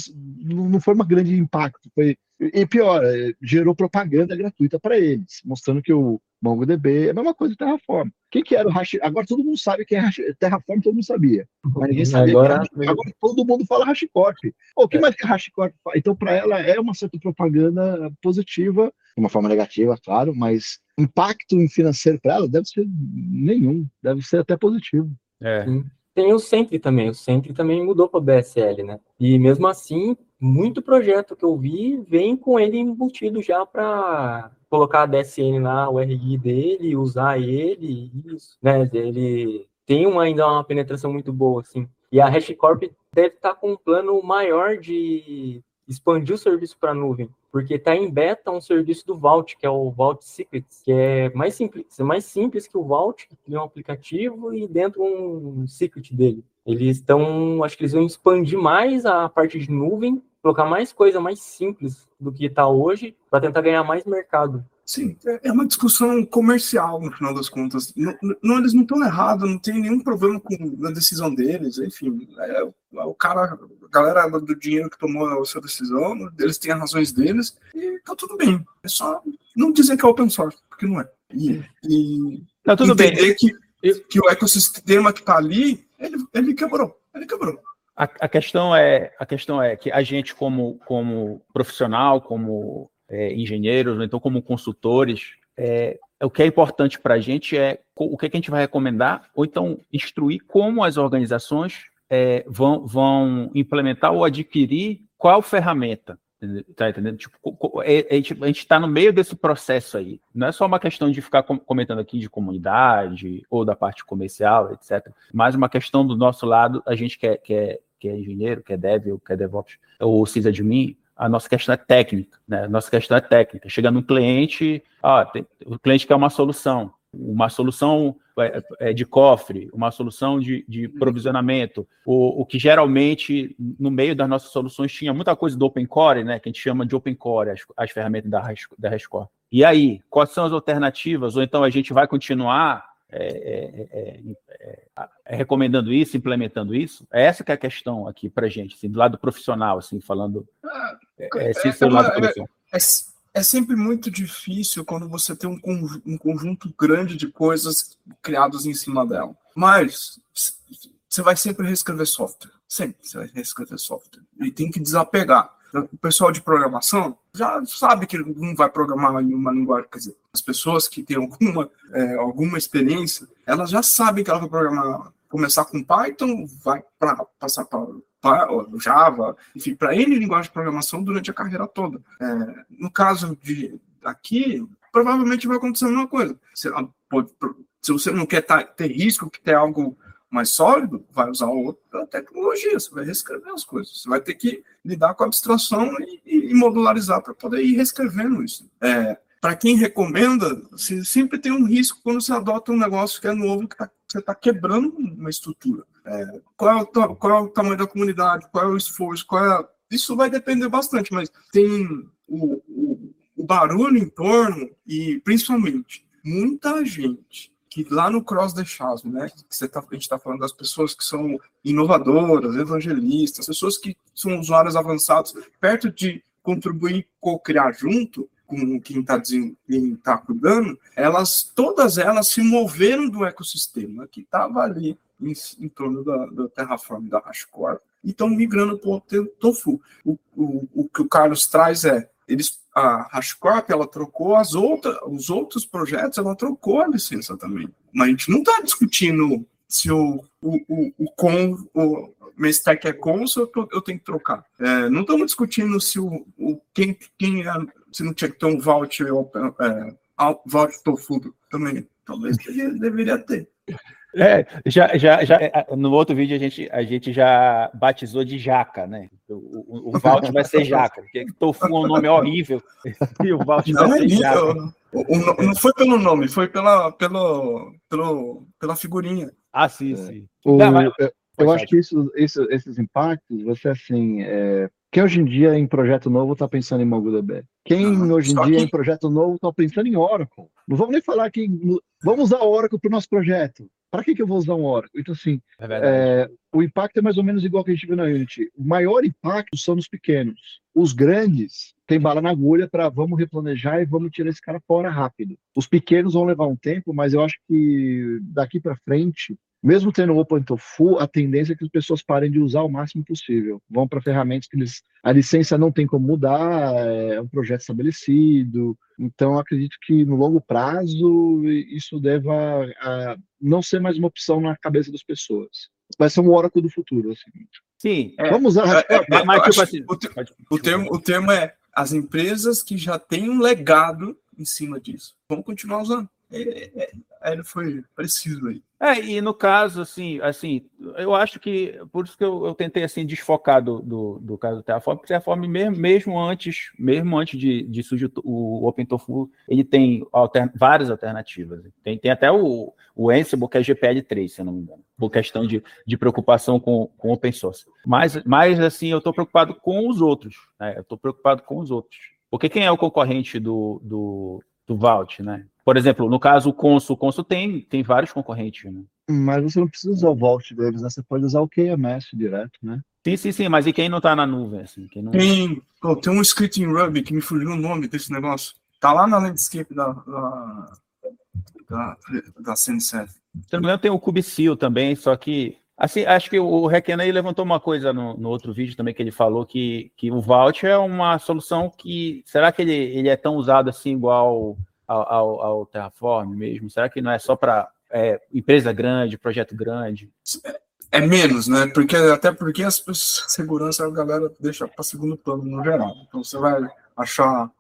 não foi um grande impacto, foi e pior, gerou propaganda gratuita para eles, mostrando que o MongoDB é a mesma coisa do Terraform. Quem que era o Hash... Agora todo mundo sabe que é hash... Terraform, todo mundo sabia. Mas ninguém sabia agora, agora todo mundo fala HashiCorp. O que é. mais que a HashiCorp faz? Então, para ela, é uma certa propaganda positiva, de uma forma negativa, claro, mas impacto financeiro para ela deve ser nenhum, deve ser até positivo. É. Tem o Sentry também, o Sentry também mudou para o BSL, né? E mesmo assim, muito projeto que eu vi vem com ele embutido já para colocar a DSN na URI dele, usar ele, isso, né? Ele tem uma, ainda uma penetração muito boa, assim. E a HashiCorp deve estar tá com um plano maior de expandir o serviço para a nuvem, porque está em beta um serviço do Vault, que é o Vault Secrets, que é mais simples, é mais simples que o Vault, que é um aplicativo e dentro um secret dele. Eles estão, acho que eles vão expandir mais a parte de nuvem colocar mais coisa mais simples do que está hoje para tentar ganhar mais mercado. Sim, é, é uma discussão comercial, no final das contas. Não, não eles não estão errados, não tem nenhum problema com a decisão deles, enfim. É, o cara, a galera do dinheiro que tomou a sua decisão, eles têm as razões deles, e tá tudo bem. É só não dizer que é open source, porque não é. E, e não, tudo entender bem. Que, que o ecossistema que está ali, ele, ele quebrou. Ele quebrou. A, a, questão é, a questão é que a gente, como, como profissional, como é, engenheiros, então como consultores, é, o que é importante para a gente é o que, é que, a gente vai recomendar, ou então instruir como as organizações é, vão, vão implementar ou adquirir qual ferramenta. Tá entendendo? Tipo, é, é, tipo, a gente está no meio desse processo aí. Não é só uma questão de ficar comentando aqui de comunidade ou da parte comercial, etc. Mas uma questão do nosso lado, a gente que é, que é, que é engenheiro, que é dev, ou que é DevOps, ou sysadmin, a nossa questão é técnica, né? A nossa questão é técnica. Chega no cliente, ah, tem, o cliente quer uma solução, uma solução de cofre, uma solução de, de provisionamento, o, o, que geralmente no meio das nossas soluções tinha muita coisa do Open Core, né? Que a gente chama de Open Core, as, as ferramentas da, da Rescore. E aí, quais são as alternativas? Ou então a gente vai continuar é, é, é, é, recomendando isso, implementando isso? É essa que é a questão aqui para gente, assim, do lado profissional, assim, falando. É, é, sempre muito difícil quando você tem um, um conjunto grande de coisas criadas em cima dela. Mas você vai sempre reescrever software. Sempre você vai reescrever software. E tem que desapegar o pessoal de programação já sabe que não vai programar em uma linguagem, quer dizer, as pessoas que têm alguma, é, alguma experiência, elas já sabem que ela vai programar, começar com Python, vai para passar para Java, enfim, para N linguagem de programação durante a carreira toda. É, no caso de aqui, provavelmente vai acontecer a mesma coisa. Se, se você não quer tá, ter risco, que ter algo mais sólido, vai usar outra tecnologia, você vai reescrever as coisas. Você vai ter que lidar com a abstração e, e modularizar para poder ir reescrevendo isso. É, para quem recomenda, sempre tem um risco quando você adota um negócio que é novo, que tá, você está quebrando uma estrutura. É, qual, é o, qual, é o, tamanho da comunidade, qual é o esforço, qual é, isso vai depender bastante, mas tem o, o, o barulho em torno e, principalmente, muita gente que lá no Cross the Chasm, né, que tá, a gente está falando das pessoas que são inovadoras, evangelistas, pessoas que são usuários avançados, perto de contribuir, co-criar junto com quem está tá cuidando, elas, todas elas se moveram do ecossistema que estava ali em, em, torno da, da Terraform, da HashiCorp, e estão migrando para o Tofu. O, o, que o Carlos traz é, eles a HashiCorp, ela trocou as outras, os outros projetos, ela trocou a licença também. Mas a gente não está discutindo se o, o, o, o com, o meu stack é com ou se eu, eu tenho que trocar. É, não estamos discutindo se o, o quem, quem é, se não tinha que ter um vault, é, vault tofu também. Talvez deveria ter. É, já, já, já, é, no outro vídeo a gente, a gente já batizou de jaca, né? O, o, o Valt vai ser jaca, porque tofu é um nome horrível. E o Valt vai ser jaca. O, o, não foi pelo nome, foi pela, pelo, pelo, pela figurinha. Ah, sim, é. sim. Não, mas... Eu, eu acho que isso, isso, esses impactos, você assim, é, quem hoje em dia em projeto novo está pensando em MongoDB? Quem ah, hoje em dia que... em projeto novo está pensando em Oracle? Não vamos nem falar que vamos usar Oracle para o nosso projeto para que, que eu vou usar um Oracle? Então, assim, é é, o impacto é mais ou menos igual que a gente viu na Unity. O maior impacto são nos pequenos. Os grandes têm bala na agulha para vamos replanejar e vamos tirar esse cara fora rápido. Os pequenos vão levar um tempo, mas eu acho que daqui para frente mesmo tendo o OpenTofu, a tendência é que as pessoas parem de usar o máximo possível. Vão para ferramentas que eles, a licença não tem como mudar, é um projeto estabelecido. Então, acredito que no longo prazo isso deva a, não ser mais uma opção na cabeça das pessoas. Vai ser um Oracle do futuro. Assim. Sim. É, Vamos usar. É, é, mas, tipo assim, o, o, termo, o termo é as empresas que já têm um legado em cima disso. Vão continuar usando. É, é, ele foi preciso aí. É, e no caso, assim, assim, eu acho que, por isso que eu, eu tentei, assim, desfocar do, do, do caso do Terraform, porque Terraform mesmo, mesmo antes, mesmo antes de, de surgir o, OpenTofu, ele tem várias alternativas. Tem, tem até o, o Ansible, que é GPL3, se eu não me engano, por questão de, de preocupação com, com open source. Mas, mas assim, eu estou preocupado com os outros, né? Eu estou preocupado com os outros. Porque quem é o concorrente do, do, do Vault, né? Por exemplo, no caso, o Consul, o Consul tem, tem vários concorrentes, né? Mas você não precisa usar o Vault deles, né? Você pode usar o KMS direto, né? Sim, sim, sim, mas e quem não tá na nuvem, assim? Quem não... Tem, pô, tem um script em Ruby que me fugiu o nome desse negócio. Tá lá na landscape da, da, da, da CNCF. Se não me engano, tem o Kubecil também, só que Assim, acho que o Requena aí levantou uma coisa no, no, outro vídeo também que ele falou que, que o Vault é uma solução que será que ele, ele é tão usado assim igual ao, ao, ao Terraform mesmo? Será que não é só para é, empresa grande, projeto grande? É menos, né? Porque, até porque as segurança a galera deixa para segundo plano no geral. Então você vai achar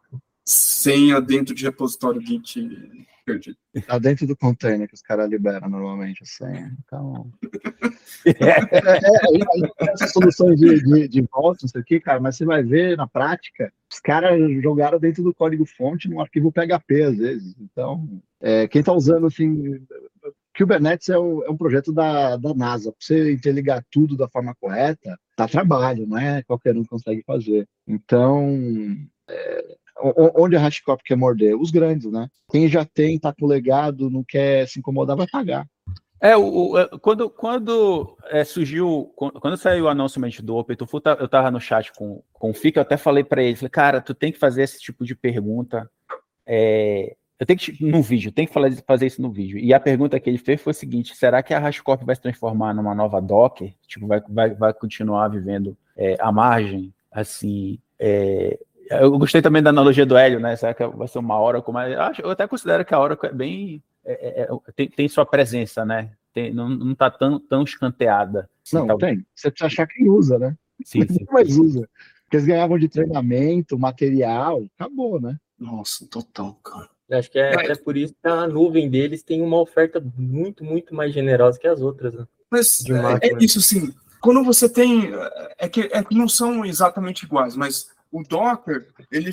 senha dentro de repositório Git perdido. Tá dentro do container que os caras liberam normalmente a senha. Então. é, é, é, essas soluções de, de, de volta, isso aqui, cara, mas você vai ver na prática, os caras jogaram dentro do código-fonte no arquivo PHP, às vezes. Então, é, quem está usando assim. Kubernetes é um, é um projeto da, da NASA. Para você interligar tudo da forma correta, dá trabalho, não é qualquer um consegue fazer. Então, é, onde a HashiCorp quer morder? Os grandes, né? Quem já tem, tá com legado, não quer se incomodar, vai pagar. É, o, o, quando, quando é, surgiu, quando saiu o announcement do OpenTofu, tá, eu tava no chat com, com o Fica, eu até falei para ele, falei, cara, tu tem que fazer esse tipo de pergunta, é, eu tenho que, no vídeo, tem que fazer, isso no vídeo. E a pergunta que ele fez foi o seguinte, será que a HashiCorp vai se transformar numa nova Docker? Tipo, vai, vai, vai continuar vivendo é, à margem, assim, é, eu gostei também da analogia do Hélio, né? Será que vai ser uma Oracle? Mas eu, acho, eu até considero que a Oracle é bem. É, é, é tem, tem, sua presença, né? Tem, não, não tá tão, tão escanteada. Não, então, tem. Você precisa achar quem usa, né? Sim, sim. mais usa. Porque eles ganhavam de treinamento, material, acabou, né? Nossa, total, cara. Acho que é, é por isso que a nuvem deles tem uma oferta muito, muito mais generosa que as outras. Né? Mas é, é, isso, sim. Quando você tem. É que, é que não são exatamente iguais, mas o Docker, ele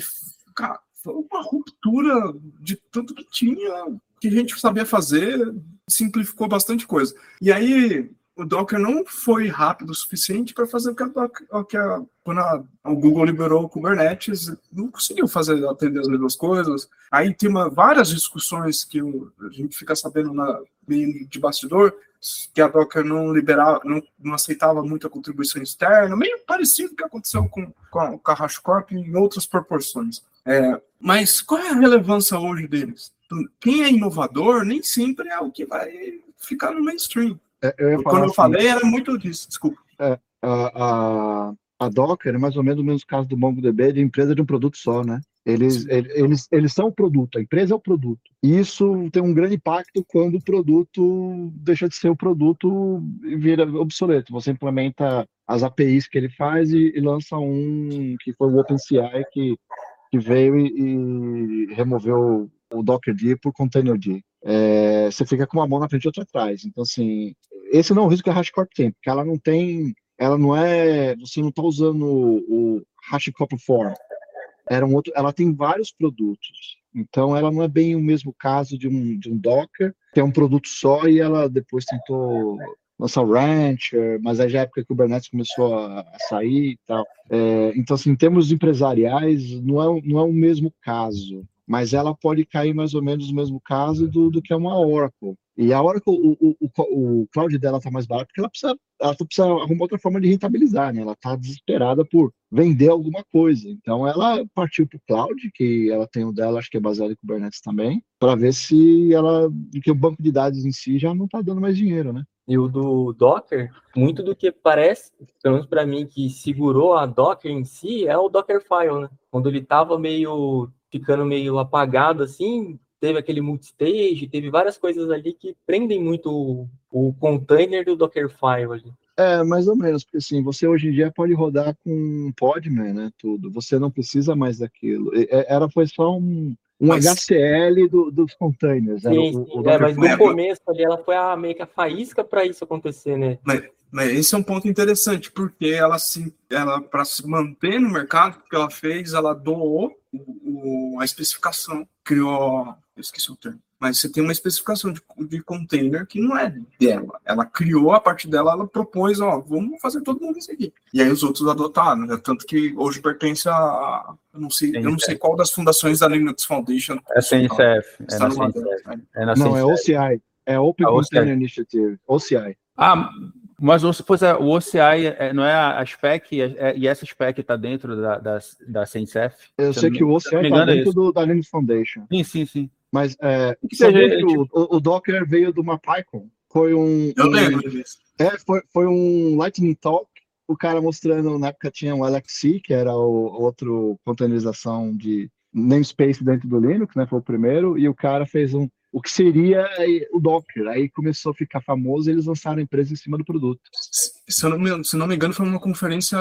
cara, foi uma ruptura de tudo que tinha, que a gente sabia fazer, simplificou bastante coisa. E aí o Docker não foi rápido o suficiente para fazer o que, a, que a, quando a, o Google liberou o Kubernetes, não conseguiu fazer atender as mesmas coisas. Aí tem uma, várias discussões que o, a gente fica sabendo na, meio de bastidor, que a Docker não liberava, não, não aceitava muita contribuição externa, meio parecido com o que aconteceu com, com com a em outras proporções. É, mas qual é a relevância hoje deles? Quem é inovador nem sempre é o que vai ficar no mainstream. É, eu Quando eu assim, falei, era muito disso, desculpa. É, a, a, a Docker é mais ou menos o mesmo caso do MongoDB de empresa de um produto só, né? Eles, eles, eles são o produto, a empresa é o produto. E isso tem um grande impacto quando o produto deixa de ser o produto e vira obsoleto. Você implementa as APIs que ele faz e, e lança um que foi o OpenCI que, que veio e, e removeu o Dockerd por Containerd. É, você fica com uma mão na frente e outra atrás. Então, assim, esse não é o risco que a HashiCorp tem, porque ela não tem, ela não é, você não está usando o, o HashiCorp Form, era um outro, ela tem vários produtos. Então, ela não é bem o mesmo caso de um, de um Docker, que é um produto só e ela depois tentou lançar o Rancher, mas aí já é época que o Kubernetes começou a, a sair e tal. É, então, assim, em termos empresariais, não é, não é o mesmo caso, mas ela pode cair mais ou menos no mesmo caso do, do que é uma Oracle. E a Oracle, o, o, o, o cloud dela está mais barato porque ela precisa, ela precisa arrumar outra forma de rentabilizar, né? Ela está desesperada por vender alguma coisa. Então ela partiu para o cloud, que ela tem o dela, acho que é baseado em Kubernetes também, para ver se ela, que o banco de dados em si já não está dando mais dinheiro, né? E o do Docker, muito do que parece, pelo menos para mim, que segurou a Docker em si é o Dockerfile, né? Quando ele estava meio ficando meio apagado assim, teve aquele multistage, teve várias coisas ali que prendem muito o, o container do Dockerfile ali. É, mais ou menos, porque assim, você hoje em dia pode rodar com Podman, né, tudo. Você não precisa mais daquilo. Era foi só um um mas... HCL do, dos containers. Sim, o, o é, mas no começo ali ela foi a, meio que a faísca para isso acontecer, né? Mas, mas esse é um ponto interessante, porque ela se, ela para se manter no mercado, o que ela fez, ela doou o, o, a especificação, criou, eu esqueci o termo, mas você tem uma especificação de, de container que não é dela. Ela criou, a partir dela, ela propôs, ó, vamos fazer todo mundo isso aqui. E aí os outros adotaram, né? Tanto que hoje pertence a. Eu não sei, eu não sei qual das fundações da Linux Foundation. É CNCF. É, na CNCF. é na não, é OCI. É Open Container Initiative. OCI. Ah, mas pois é, o OCI é, não é a, spec, é, é, e essa spec está dentro da, da, da CNCF? Eu sei que o OCI está dentro do, da Linux Foundation. Sim, sim, sim. Mas é, que seja, que o, o, Docker veio do MapIcon. Foi um. Eu lembro disso. É, foi, foi um Lightning Talk. O cara mostrando, na época tinha um LXC, que era o outro containerização de namespace dentro do Linux, né? Foi o primeiro, e o cara fez um o que seria o Docker. Aí começou a ficar famoso e eles lançaram a empresa em cima do produto. Se eu não me, se não me engano, foi uma conferência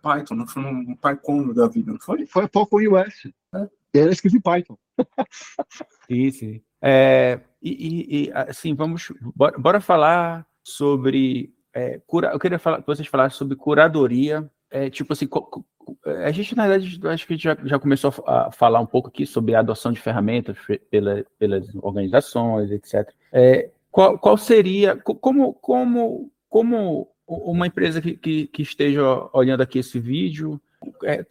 Python, não foi um PyCon da vida, não foi? Foi Python US. É. E era escrito em Python. Isso. É, e, e, assim, vamos. Bora, bora falar sobre. É, cura, eu queria falar, que vocês falassem sobre curadoria. É, tipo assim, a gente, na verdade, acho que já, já começou a falar um pouco aqui sobre a adoção de ferramentas pela, pelas organizações, etc. É, qual, qual seria, como, como, como uma empresa que, que, que esteja olhando aqui esse vídeo, é,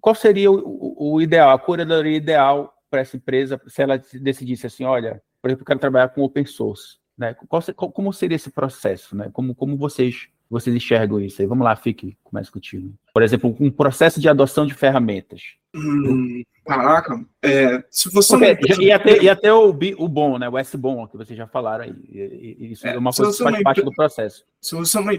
qual seria o, o, ideal, a curadoria ideal para essa empresa, se ela decidisse assim, olha, por exemplo, eu quero trabalhar com open source, né? Qual, como seria esse processo, né? Como, como vocês vocês enxergam isso aí? Vamos lá, fique, comece contigo. Por exemplo, um processo de adoção de ferramentas. Hum, caraca, é, se você. Porque, e até, e até o, o bom, né? O S-bom, que vocês já falaram aí. Isso é, é uma coisa que faz parte do processo. Se você uma.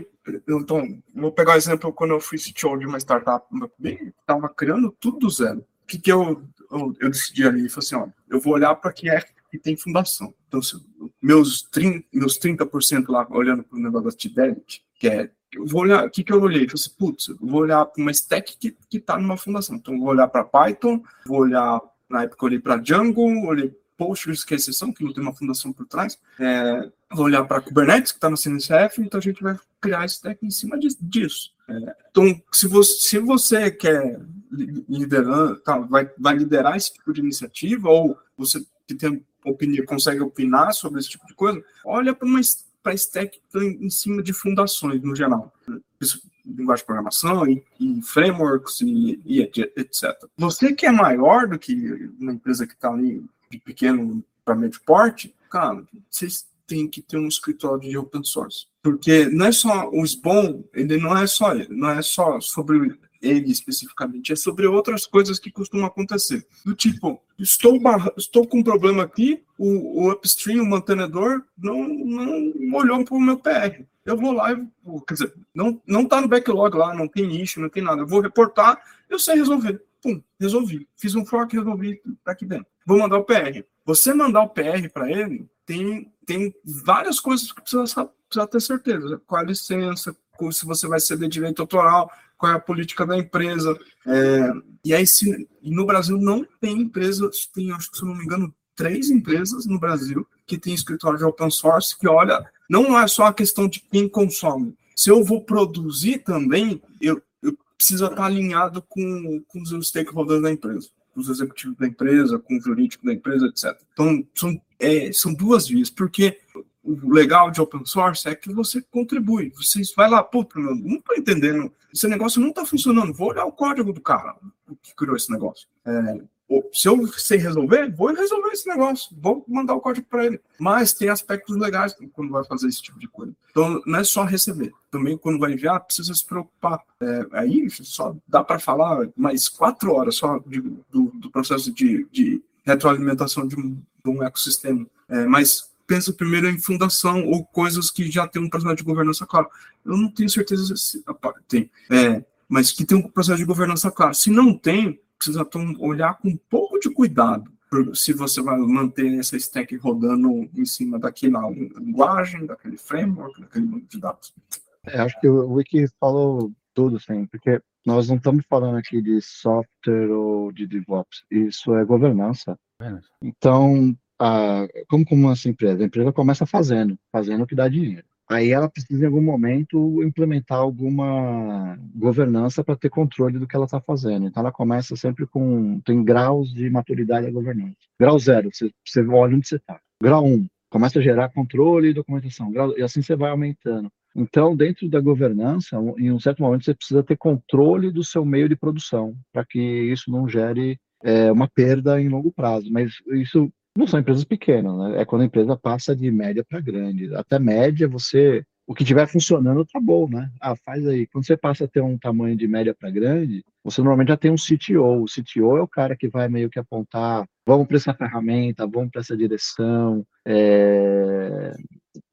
Então, vou pegar o exemplo quando eu fui CTO de uma startup, estava criando tudo do zero. O que, que eu, eu, eu decidi ali? Falei assim: olha, eu vou olhar para que é que tem fundação. Então, se, meus, 30, meus 30% lá, olhando para o negócio da Fidelity, que é eu vou olhar, o que, que eu olhei? Eu falei assim, putz, eu vou olhar para uma stack que está numa fundação. Então, vou olhar para Python, vou olhar, na época, olhei para Django, olhei Postgres, que é exceção, que não tem uma fundação por trás. É, vou olhar para Kubernetes, que está no CNCF, então a gente vai criar stack em cima disso. É, então, se você, se você quer liderar, tá, vai, vai liderar esse tipo de iniciativa, ou você que tem opinião, consegue opinar sobre esse tipo de coisa, olha para uma para stack em cima de fundações no geral. Isso, linguagem de programação e, e frameworks e, e, etc. Você que é maior do que uma empresa que está ali de pequeno para médio porte, cara, vocês têm que ter um escritório de open source. Porque não é só o SBOM, ele não é só, não é só sobre ele especificamente, é sobre outras coisas que costumam acontecer. Do tipo, estou, estou com um problema aqui, o, o upstream, o mantenedor, não, não olhou para o meu PR. Eu vou lá, e, quer dizer, não, não está no backlog lá, não tem nicho, não tem nada. Eu vou reportar, eu sei resolver. Pum, resolvi. Fiz um fork, resolvi, tá aqui dentro. Vou mandar o PR. Você mandar o PR para ele, tem, tem várias coisas que precisa, precisa ter certeza. Qual a licença, se você vai ceder direito autoral, qual é a política da empresa. É, e aí, se, no Brasil não tem empresa, tem, acho que se não me engano, três empresas no Brasil que tem escritório de open source que olha, não é só a questão de quem consome. Se eu vou produzir também, eu, eu preciso estar alinhado com, com os stakeholders da empresa, com os executivos da empresa, com o jurídico da empresa, etc. Então, são, é, são duas vias, porque o legal de open source é que você contribui. Você vai lá, puta, não estou entendendo, esse negócio não está funcionando, vou olhar o código do cara que criou esse negócio. É, se eu sei resolver, vou resolver esse negócio, vou mandar o código para ele. Mas tem aspectos legais quando vai fazer esse tipo de coisa. Então, não é só receber. Também, quando vai enviar, precisa se preocupar. É, aí, só dá para falar mais quatro horas só de, do, do, processo de, de retroalimentação de um, de um ecossistema. É, mas pensa primeiro em fundação ou coisas que já tem um processo de governança claro. Eu não tenho certeza se tem, é, mas que tem um processo de governança claro. Se não tem, precisa olhar com um pouco de cuidado se você vai manter essa stack rodando em cima daquela linguagem, daquele framework, daquele banco de dados. É, acho que o Wiki falou tudo, sim, porque Nós não estamos falando aqui de software ou de DevOps, isso é governança. Então, a, como começa a empresa? A empresa começa fazendo, fazendo o que dá dinheiro. Aí ela precisa, em algum momento, implementar alguma governança para ter controle do que ela está fazendo. Então, ela começa sempre com. tem graus de maturidade da governança. Grau zero, você, você olha onde você está. Grau um, começa a gerar controle e documentação. Grau, e assim você vai aumentando. Então, dentro da governança, em um certo momento, você precisa ter controle do seu meio de produção, para que isso não gere é, uma perda em longo prazo. Mas isso não são empresas pequenas, né? É quando a empresa passa de média para grande. Até média, você. O que estiver funcionando tá bom, né? Ah, faz aí. Quando você passa a ter um tamanho de média para grande, você normalmente já tem um CTO. O CTO é o cara que vai meio que apontar: vamos para essa ferramenta, vamos para essa direção, é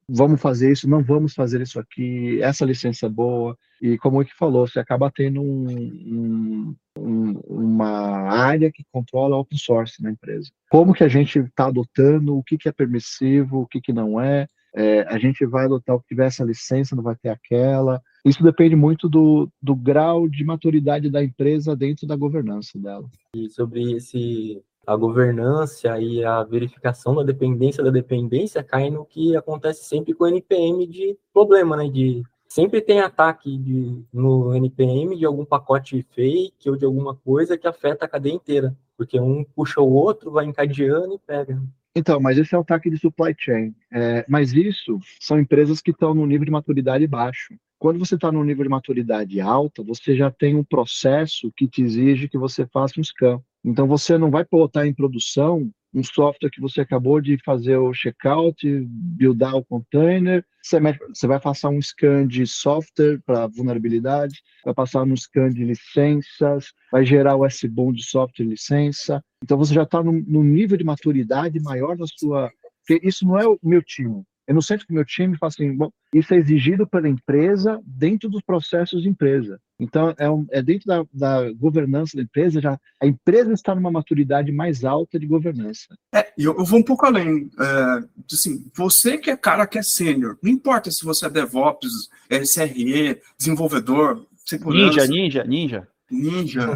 vamos fazer isso, não vamos fazer isso aqui, essa licença é boa. E como o que falou, você acaba tendo um, um, uma área que controla open source na empresa. Como que a gente está adotando, o que, que é permissivo, o que, que não é. é. A gente vai adotar o que tiver essa licença, não vai ter aquela. Isso depende muito do, do grau de maturidade da empresa dentro da governança dela. E sobre esse a governança e a verificação da dependência da dependência cai no que acontece sempre com o NPM de problema, né? De sempre tem ataque de, no NPM de algum pacote fake ou de alguma coisa que afeta a cadeia inteira, porque um puxa o outro, vai encadeando e pega. Então, mas esse é o ataque de supply chain. É, mas isso são empresas que estão no nível de maturidade baixo. Quando você está no nível de maturidade alta, você já tem um processo que te exige que você faça um scan. Então você não vai botar em produção um software que você acabou de fazer o checkout, buildar o container, você vai passar um scan de software para vulnerabilidade, vai passar um scan de licenças, vai gerar o SBOM de software e licença. Então você já está num, nível de maturidade maior da sua. Porque isso não é o meu time. Eu não sinto que o meu time fala assim, bom, isso é exigido pela empresa dentro dos processos de empresa. Então, é, um, é dentro da, da, governança da empresa, já a empresa está numa maturidade mais alta de governança. É, e eu, eu vou um pouco além. É, assim, você que é cara que é sênior, não importa se você é DevOps, SRE, desenvolvedor, segurança. Ninja, ninja, ninja. Ninja,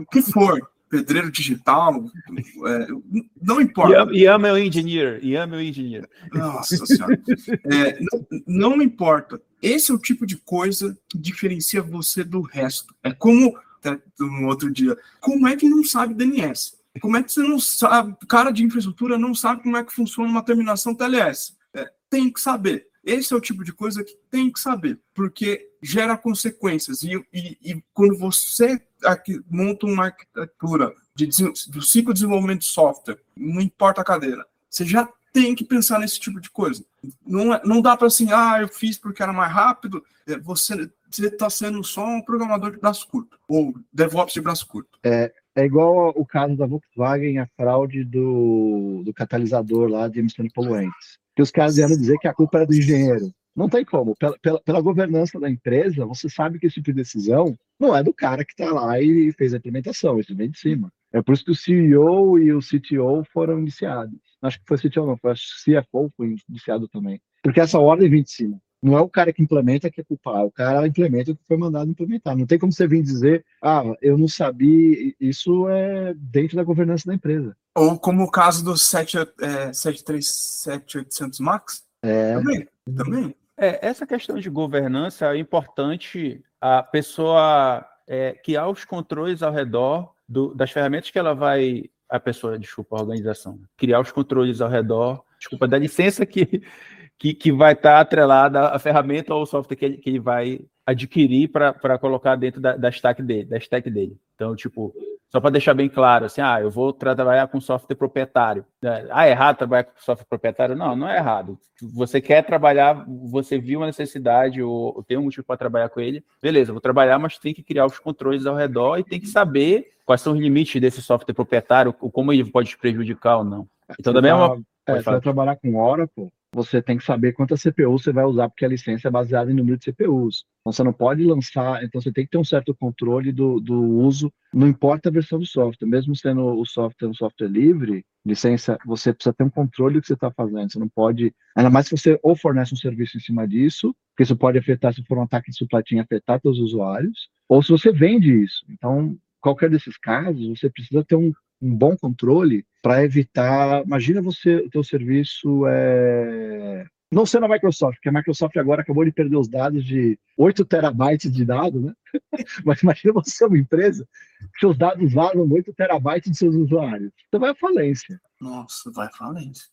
o que for pedreiro digital, é, não importa. E ama o engineer, e ama o engineer. Nossa senhora. É, não, não importa. Esse é o tipo de coisa que diferencia você do resto. É como, até no outro dia, como é que não sabe DNS? Como é que você não sabe, cara de infraestrutura não sabe como é que funciona uma terminação TLS? É, tem que saber. Esse é o tipo de coisa que tem que saber, porque gera consequências. E, e, e quando você aqui, monta uma arquitetura de, do ciclo de desenvolvimento de software, não importa a cadeira, você já tem que pensar nesse tipo de coisa. Não, é, não dá para assim, ah, eu fiz porque era mais rápido. É, você está sendo só um programador de braço curto, ou DevOps de braço curto. É, é igual o caso da Volkswagen, a fraude do, do catalisador lá de emissão de poluentes. Que os caras vieram dizer que a culpa era do engenheiro. Não tem como. Pela, pela, pela, governança da empresa, você sabe que esse tipo de decisão não é do cara que está lá e fez a implementação, isso vem de cima. É por isso que o CEO e o CTO foram iniciados. Acho que foi o CTO, não, foi o CFO foi iniciado também. Porque essa ordem vem de cima. Não é o cara que implementa que é culpado, o cara implementa o que foi mandado implementar. Não tem como você vir dizer, ah, eu não sabia. Isso é dentro da governança da empresa. Ou como o caso do 737-800 é, Max. É. Também. Também. É, essa questão de governança é importante a pessoa é, criar os controles ao redor do, das ferramentas que ela vai. A pessoa, desculpa, a organização. Criar os controles ao redor, desculpa, da licença que, que, que vai estar atrelada à ferramenta ou ao software que ele, que ele vai adquirir para colocar dentro da, da, stack dele, da stack dele. Então, tipo, só para deixar bem claro, assim, ah, eu vou trabalhar com software proprietário. É, ah, é errado trabalhar com software proprietário? Não, não é errado. Você quer trabalhar, você viu uma necessidade ou tem um motivo para trabalhar com ele, beleza, vou trabalhar, mas tem que criar os controles ao redor e tem que saber quais são os limites desse software proprietário, como ele pode te prejudicar ou não. Então, da mesma... É, você vai trabalhar com Oracle, você tem que saber quantas CPUs você vai usar, porque a licença é baseada em número de CPUs. Então você não pode lançar, então você tem que ter um certo controle do, do uso, não importa a versão do software, mesmo sendo o software um software livre, licença, você precisa ter um controle do que você está fazendo. Você não pode, ainda mais se você ou fornece um serviço em cima disso, porque isso pode afetar, se for um ataque de chain, afetar seus usuários, ou se você vende isso. Então, qualquer desses casos, você precisa ter um, um bom controle para evitar. Imagina você, o teu serviço é não sendo a Microsoft, porque a Microsoft agora acabou de perder os dados de 8 terabytes de dados, né? Mas imagina você uma empresa que seus dados vazam 8 terabytes de seus usuários. Você vai à falência. Nossa, vai à falência.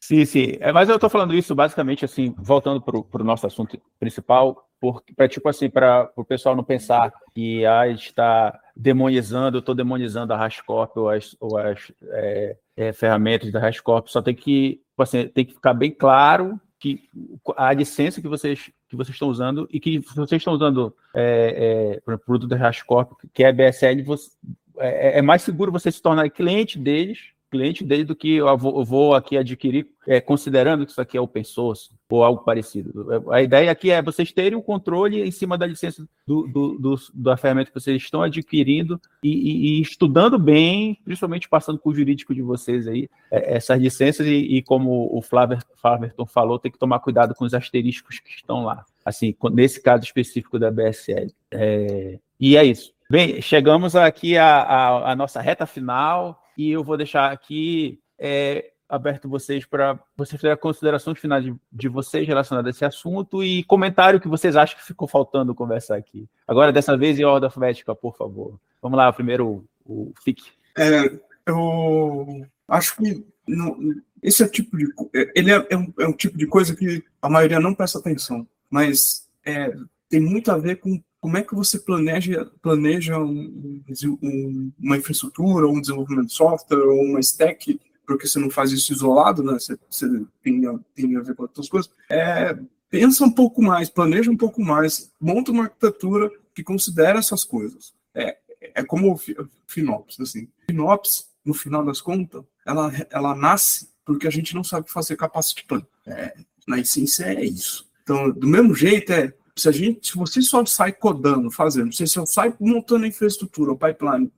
Sim, sim. É, mas eu estou falando isso basicamente assim, voltando para o nosso assunto principal, para tipo assim, para o pessoal não pensar que ah, está demonizando, eu estou demonizando a Hashcorp ou as, ou as é, é, ferramentas da Hashcorp. Só tem que, tipo assim, tem que ficar bem claro que a licença que vocês, que vocês estão usando e que vocês estão usando é, é, produto da Hashcorp, que é BSL, você, é, é, mais seguro você se tornar cliente deles cliente desde do que eu vou, aqui adquirir, é, considerando que isso aqui é open source ou algo parecido. A ideia aqui é vocês terem o um controle em cima da licença do, do, do, da ferramenta que vocês estão adquirindo e, e, e, estudando bem, principalmente passando com o jurídico de vocês aí, é, essas licenças e, e, como o Flaver, Flaverton falou, tem que tomar cuidado com os asteriscos que estão lá. Assim, nesse caso específico da BSL. É, e é isso. Bem, chegamos aqui à, à nossa reta final e eu vou deixar aqui é, aberto vocês para vocês fazerem considerações finais de, de vocês relacionadas a esse assunto e comentário que vocês acham que ficou faltando conversar aqui. Agora, dessa vez, em ordem alfabética, por favor. Vamos lá, primeiro o, o FIC. É, eu acho que não, esse é o tipo de ele é, é, um, é, um, tipo de coisa que a maioria não presta atenção, mas é, tem muito a ver com como é que você planeja, planeja um, um, uma infraestrutura, um desenvolvimento de software, ou uma stack, porque você não faz isso isolado, né? Você, você tem, tem a ver com outras coisas. É, pensa um pouco mais, planeja um pouco mais, monta uma arquitetura que considera essas coisas. É, é como o FinOps, assim. FinOps, no final das contas, ela, ela nasce porque a gente não sabe fazer capacity plan. É, na essência é isso. Então, do mesmo jeito, é se a gente, se você só sai codando, fazendo, você só sai montando a infraestrutura, o pipeline,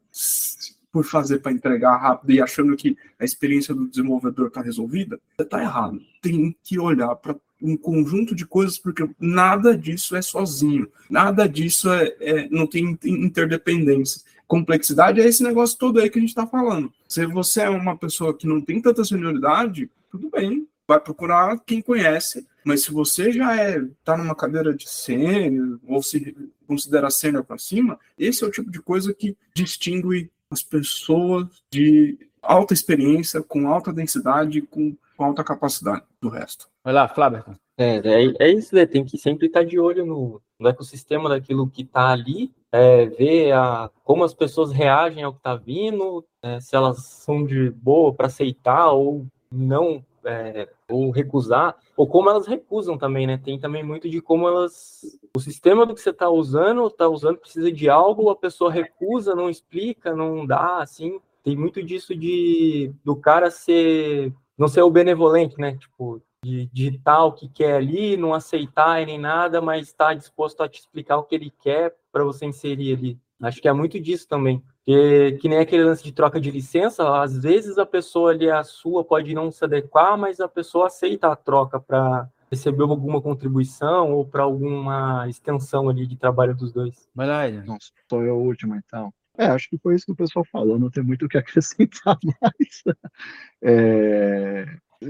por fazer para entregar rápido e achando que a experiência do desenvolvedor está resolvida, você está errado. Tem que olhar para um conjunto de coisas, porque nada disso é sozinho, nada disso é, é não tem interdependência. Complexidade é esse negócio todo aí que a gente está falando. Se você é uma pessoa que não tem tanta senioridade, tudo bem, vai procurar quem conhece, mas se você já é tá numa cadeira de sênior ou se considera sênior para cima, esse é o tipo de coisa que distingue as pessoas de alta experiência, com alta densidade, com, com alta capacidade do resto. Vai lá, Flávio. É, é, é, isso, né? Tem que sempre estar de olho no, no ecossistema daquilo que está ali, é, ver a, como as pessoas reagem ao que está vindo, é, se elas são de boa para aceitar ou não é, ou recusar, ou como elas recusam também, né? Tem também muito de como elas. O sistema do que você está usando, está usando, precisa de algo, a pessoa recusa, não explica, não dá, assim. Tem muito disso de do cara ser. não ser o benevolente, né? Tipo, de digitar o que quer ali, não aceitar nem nada, mas está disposto a te explicar o que ele quer para você inserir ali. Acho que é muito disso também. Que, que nem aquele lance de troca de licença, às vezes a pessoa ali, a sua, pode não se adequar, mas a pessoa aceita a troca para receber alguma contribuição ou para alguma extensão ali de trabalho dos dois. Vai lá, Não, sou eu o último, então. É, acho que foi isso que o pessoal falou, não tem muito o que acrescentar mais. É,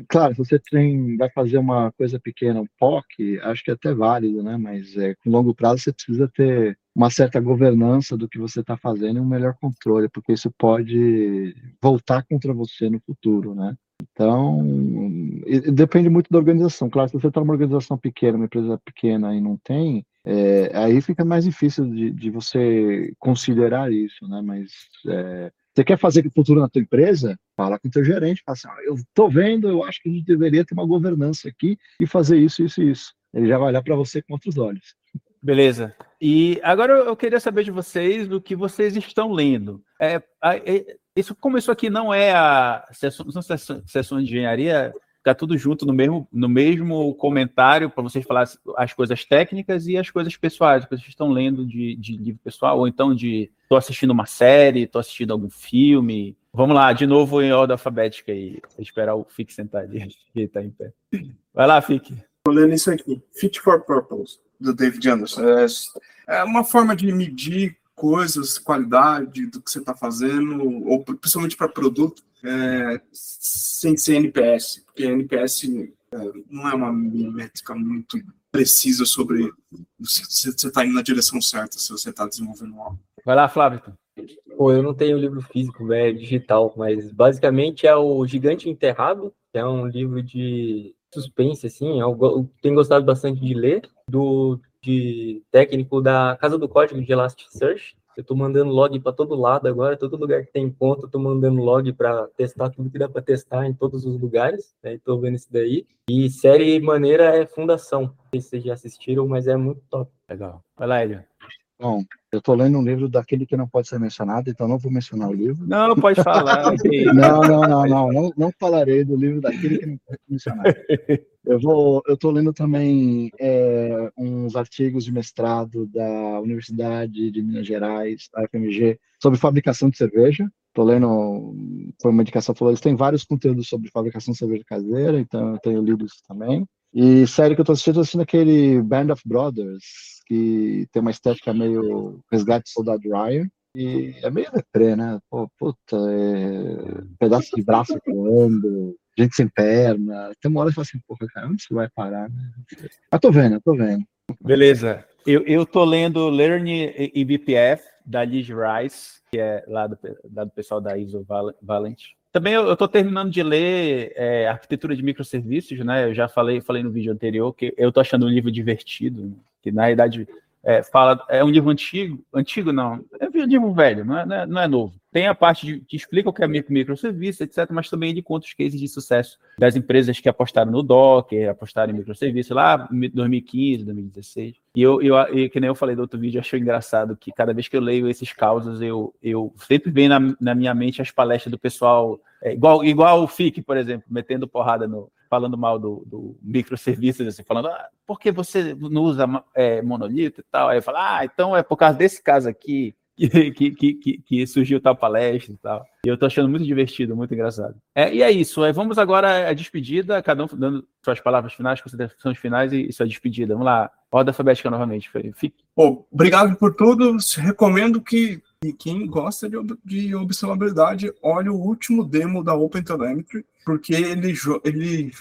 claro, se você tem, vai fazer uma coisa pequena, um POC, acho que é até válido, né? Mas é, com longo prazo você precisa ter uma certa governança do que você está fazendo e um melhor controle, porque isso pode voltar contra você no futuro, né? Então, depende muito da organização. Claro, se você está numa organização pequena, uma empresa pequena e não tem, é, aí fica mais difícil de, de, você considerar isso, né? Mas é, você quer fazer futuro na tua empresa? Fala com o teu gerente, fala assim, ah, eu estou vendo, eu acho que a gente deveria ter uma governança aqui e fazer isso, isso e isso. Ele já vai olhar para você com outros olhos. Beleza. E agora eu queria saber de vocês do que vocês estão lendo. É, é, isso, isso aqui não é a sessão, de engenharia, está tudo junto no mesmo, no mesmo comentário para vocês falar as coisas técnicas e as coisas pessoais que vocês estão lendo de, de livro pessoal, ou então de estou assistindo uma série, estou assistindo algum filme. Vamos lá, de novo em ordem alfabética. Vou esperar o Fique sentar ali, que está em pé. Vai lá, Fique. Tô lendo isso aqui, Fit for Purpose, do David Anderson. É, é uma forma de medir coisas, qualidade do que você está fazendo, ou principalmente para produto, é, sem ser NPS, porque NPS é, não é uma métrica muito precisa sobre se você está indo na direção certa, se você está desenvolvendo algo. Vai lá, Flávio. Pô, eu não tenho livro físico, é digital, mas basicamente é o Gigante Enterrado, que é um livro de suspense, assim, eu, eu tenho gostado bastante de ler, do de técnico da Casa do Código de Elasticsearch, eu estou mandando log para todo lado agora, todo lugar que tem ponto, eu estou mandando log para testar tudo que dá para testar em todos os lugares. Estou né? vendo isso daí. E série maneira é Fundação. Não sei se vocês já assistiram, mas é muito top. Legal. Vai lá, Elio. Bom, eu estou lendo um livro daquele que não pode ser mencionado, então não vou mencionar o livro. Não, pode falar. não, não, não, não, não, não falarei do livro daquele que não pode ser mencionado. Eu vou, eu estou lendo também é, uns artigos de mestrado da Universidade de Minas Gerais, da FMG, sobre fabricação de cerveja. Estou lendo, foi uma indicação, falou, eles têm vários conteúdos sobre fabricação de cerveja caseira, então eu tenho lido isso também. E série que eu estou assistindo, assistindo aquele Band of Brothers, que tem uma estética meio resgate soldado Ryan. E é meio deprê, né? Pô, puta, é... pedaço de braço voando, gente sem perna. Tem uma hora que fala assim, porra, cara, onde você vai parar, né? Mas tô vendo, tô vendo. Beleza. Eu, eu tô lendo Learn eBPF, da Liz Rice, que é lá do, lá do pessoal da ISO Valent. Também eu estou terminando de ler é, Arquitetura de Microserviços, né? Eu já falei, falei no vídeo anterior que eu estou achando um livro divertido, que na realidade é, fala, é um livro antigo, antigo não, é um livro velho, não é, não é, não é novo. Tem a parte de, que explica o que é microserviço, etc., mas também de conta os cases de sucesso das empresas que apostaram no Docker, apostaram em microserviço lá em 2015, 2016. E eu, eu, eu, que nem eu falei do outro vídeo, achei engraçado que cada vez que eu leio esses causos, eu, eu sempre vem na, na minha mente as palestras do pessoal, é, igual, igual o FIC, por exemplo, metendo porrada no, falando mal do, do assim, falando, ah, por que você não usa é, monolito e tal? Aí eu falo, ah, então é por causa desse caso aqui que, que, que, que surgiu tal palestra e tal. E eu tô achando muito divertido, muito engraçado. É, e é isso, é, vamos agora à despedida, cada um dando suas palavras finais, considerações finais e, e sua despedida. Vamos lá, ordem alfabética novamente. Fique. Bom, obrigado por tudo. Recomendo que quem gosta de, de observabilidade, olhe o último demo da OpenTelemetry, porque ele, ele,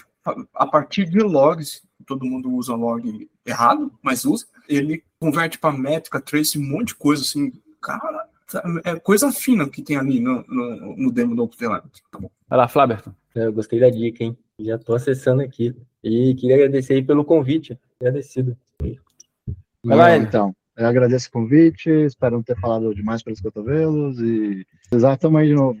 a partir de logs, todo mundo usa log errado, mas usa, ele converte para métrica, trace, um monte de coisa, assim, cara, é coisa fina que tem ali no, no, no demo do OpenTelemetry. Tá bom. Vai lá, Flaberton. Eu gostei da dica, hein? Já estou acessando aqui. E queria agradecer aí pelo convite. Agradecido. Vai lá, então. Eu agradeço o convite, espero não ter falado demais pelos cotovelos e precisar, estamos aí de novo.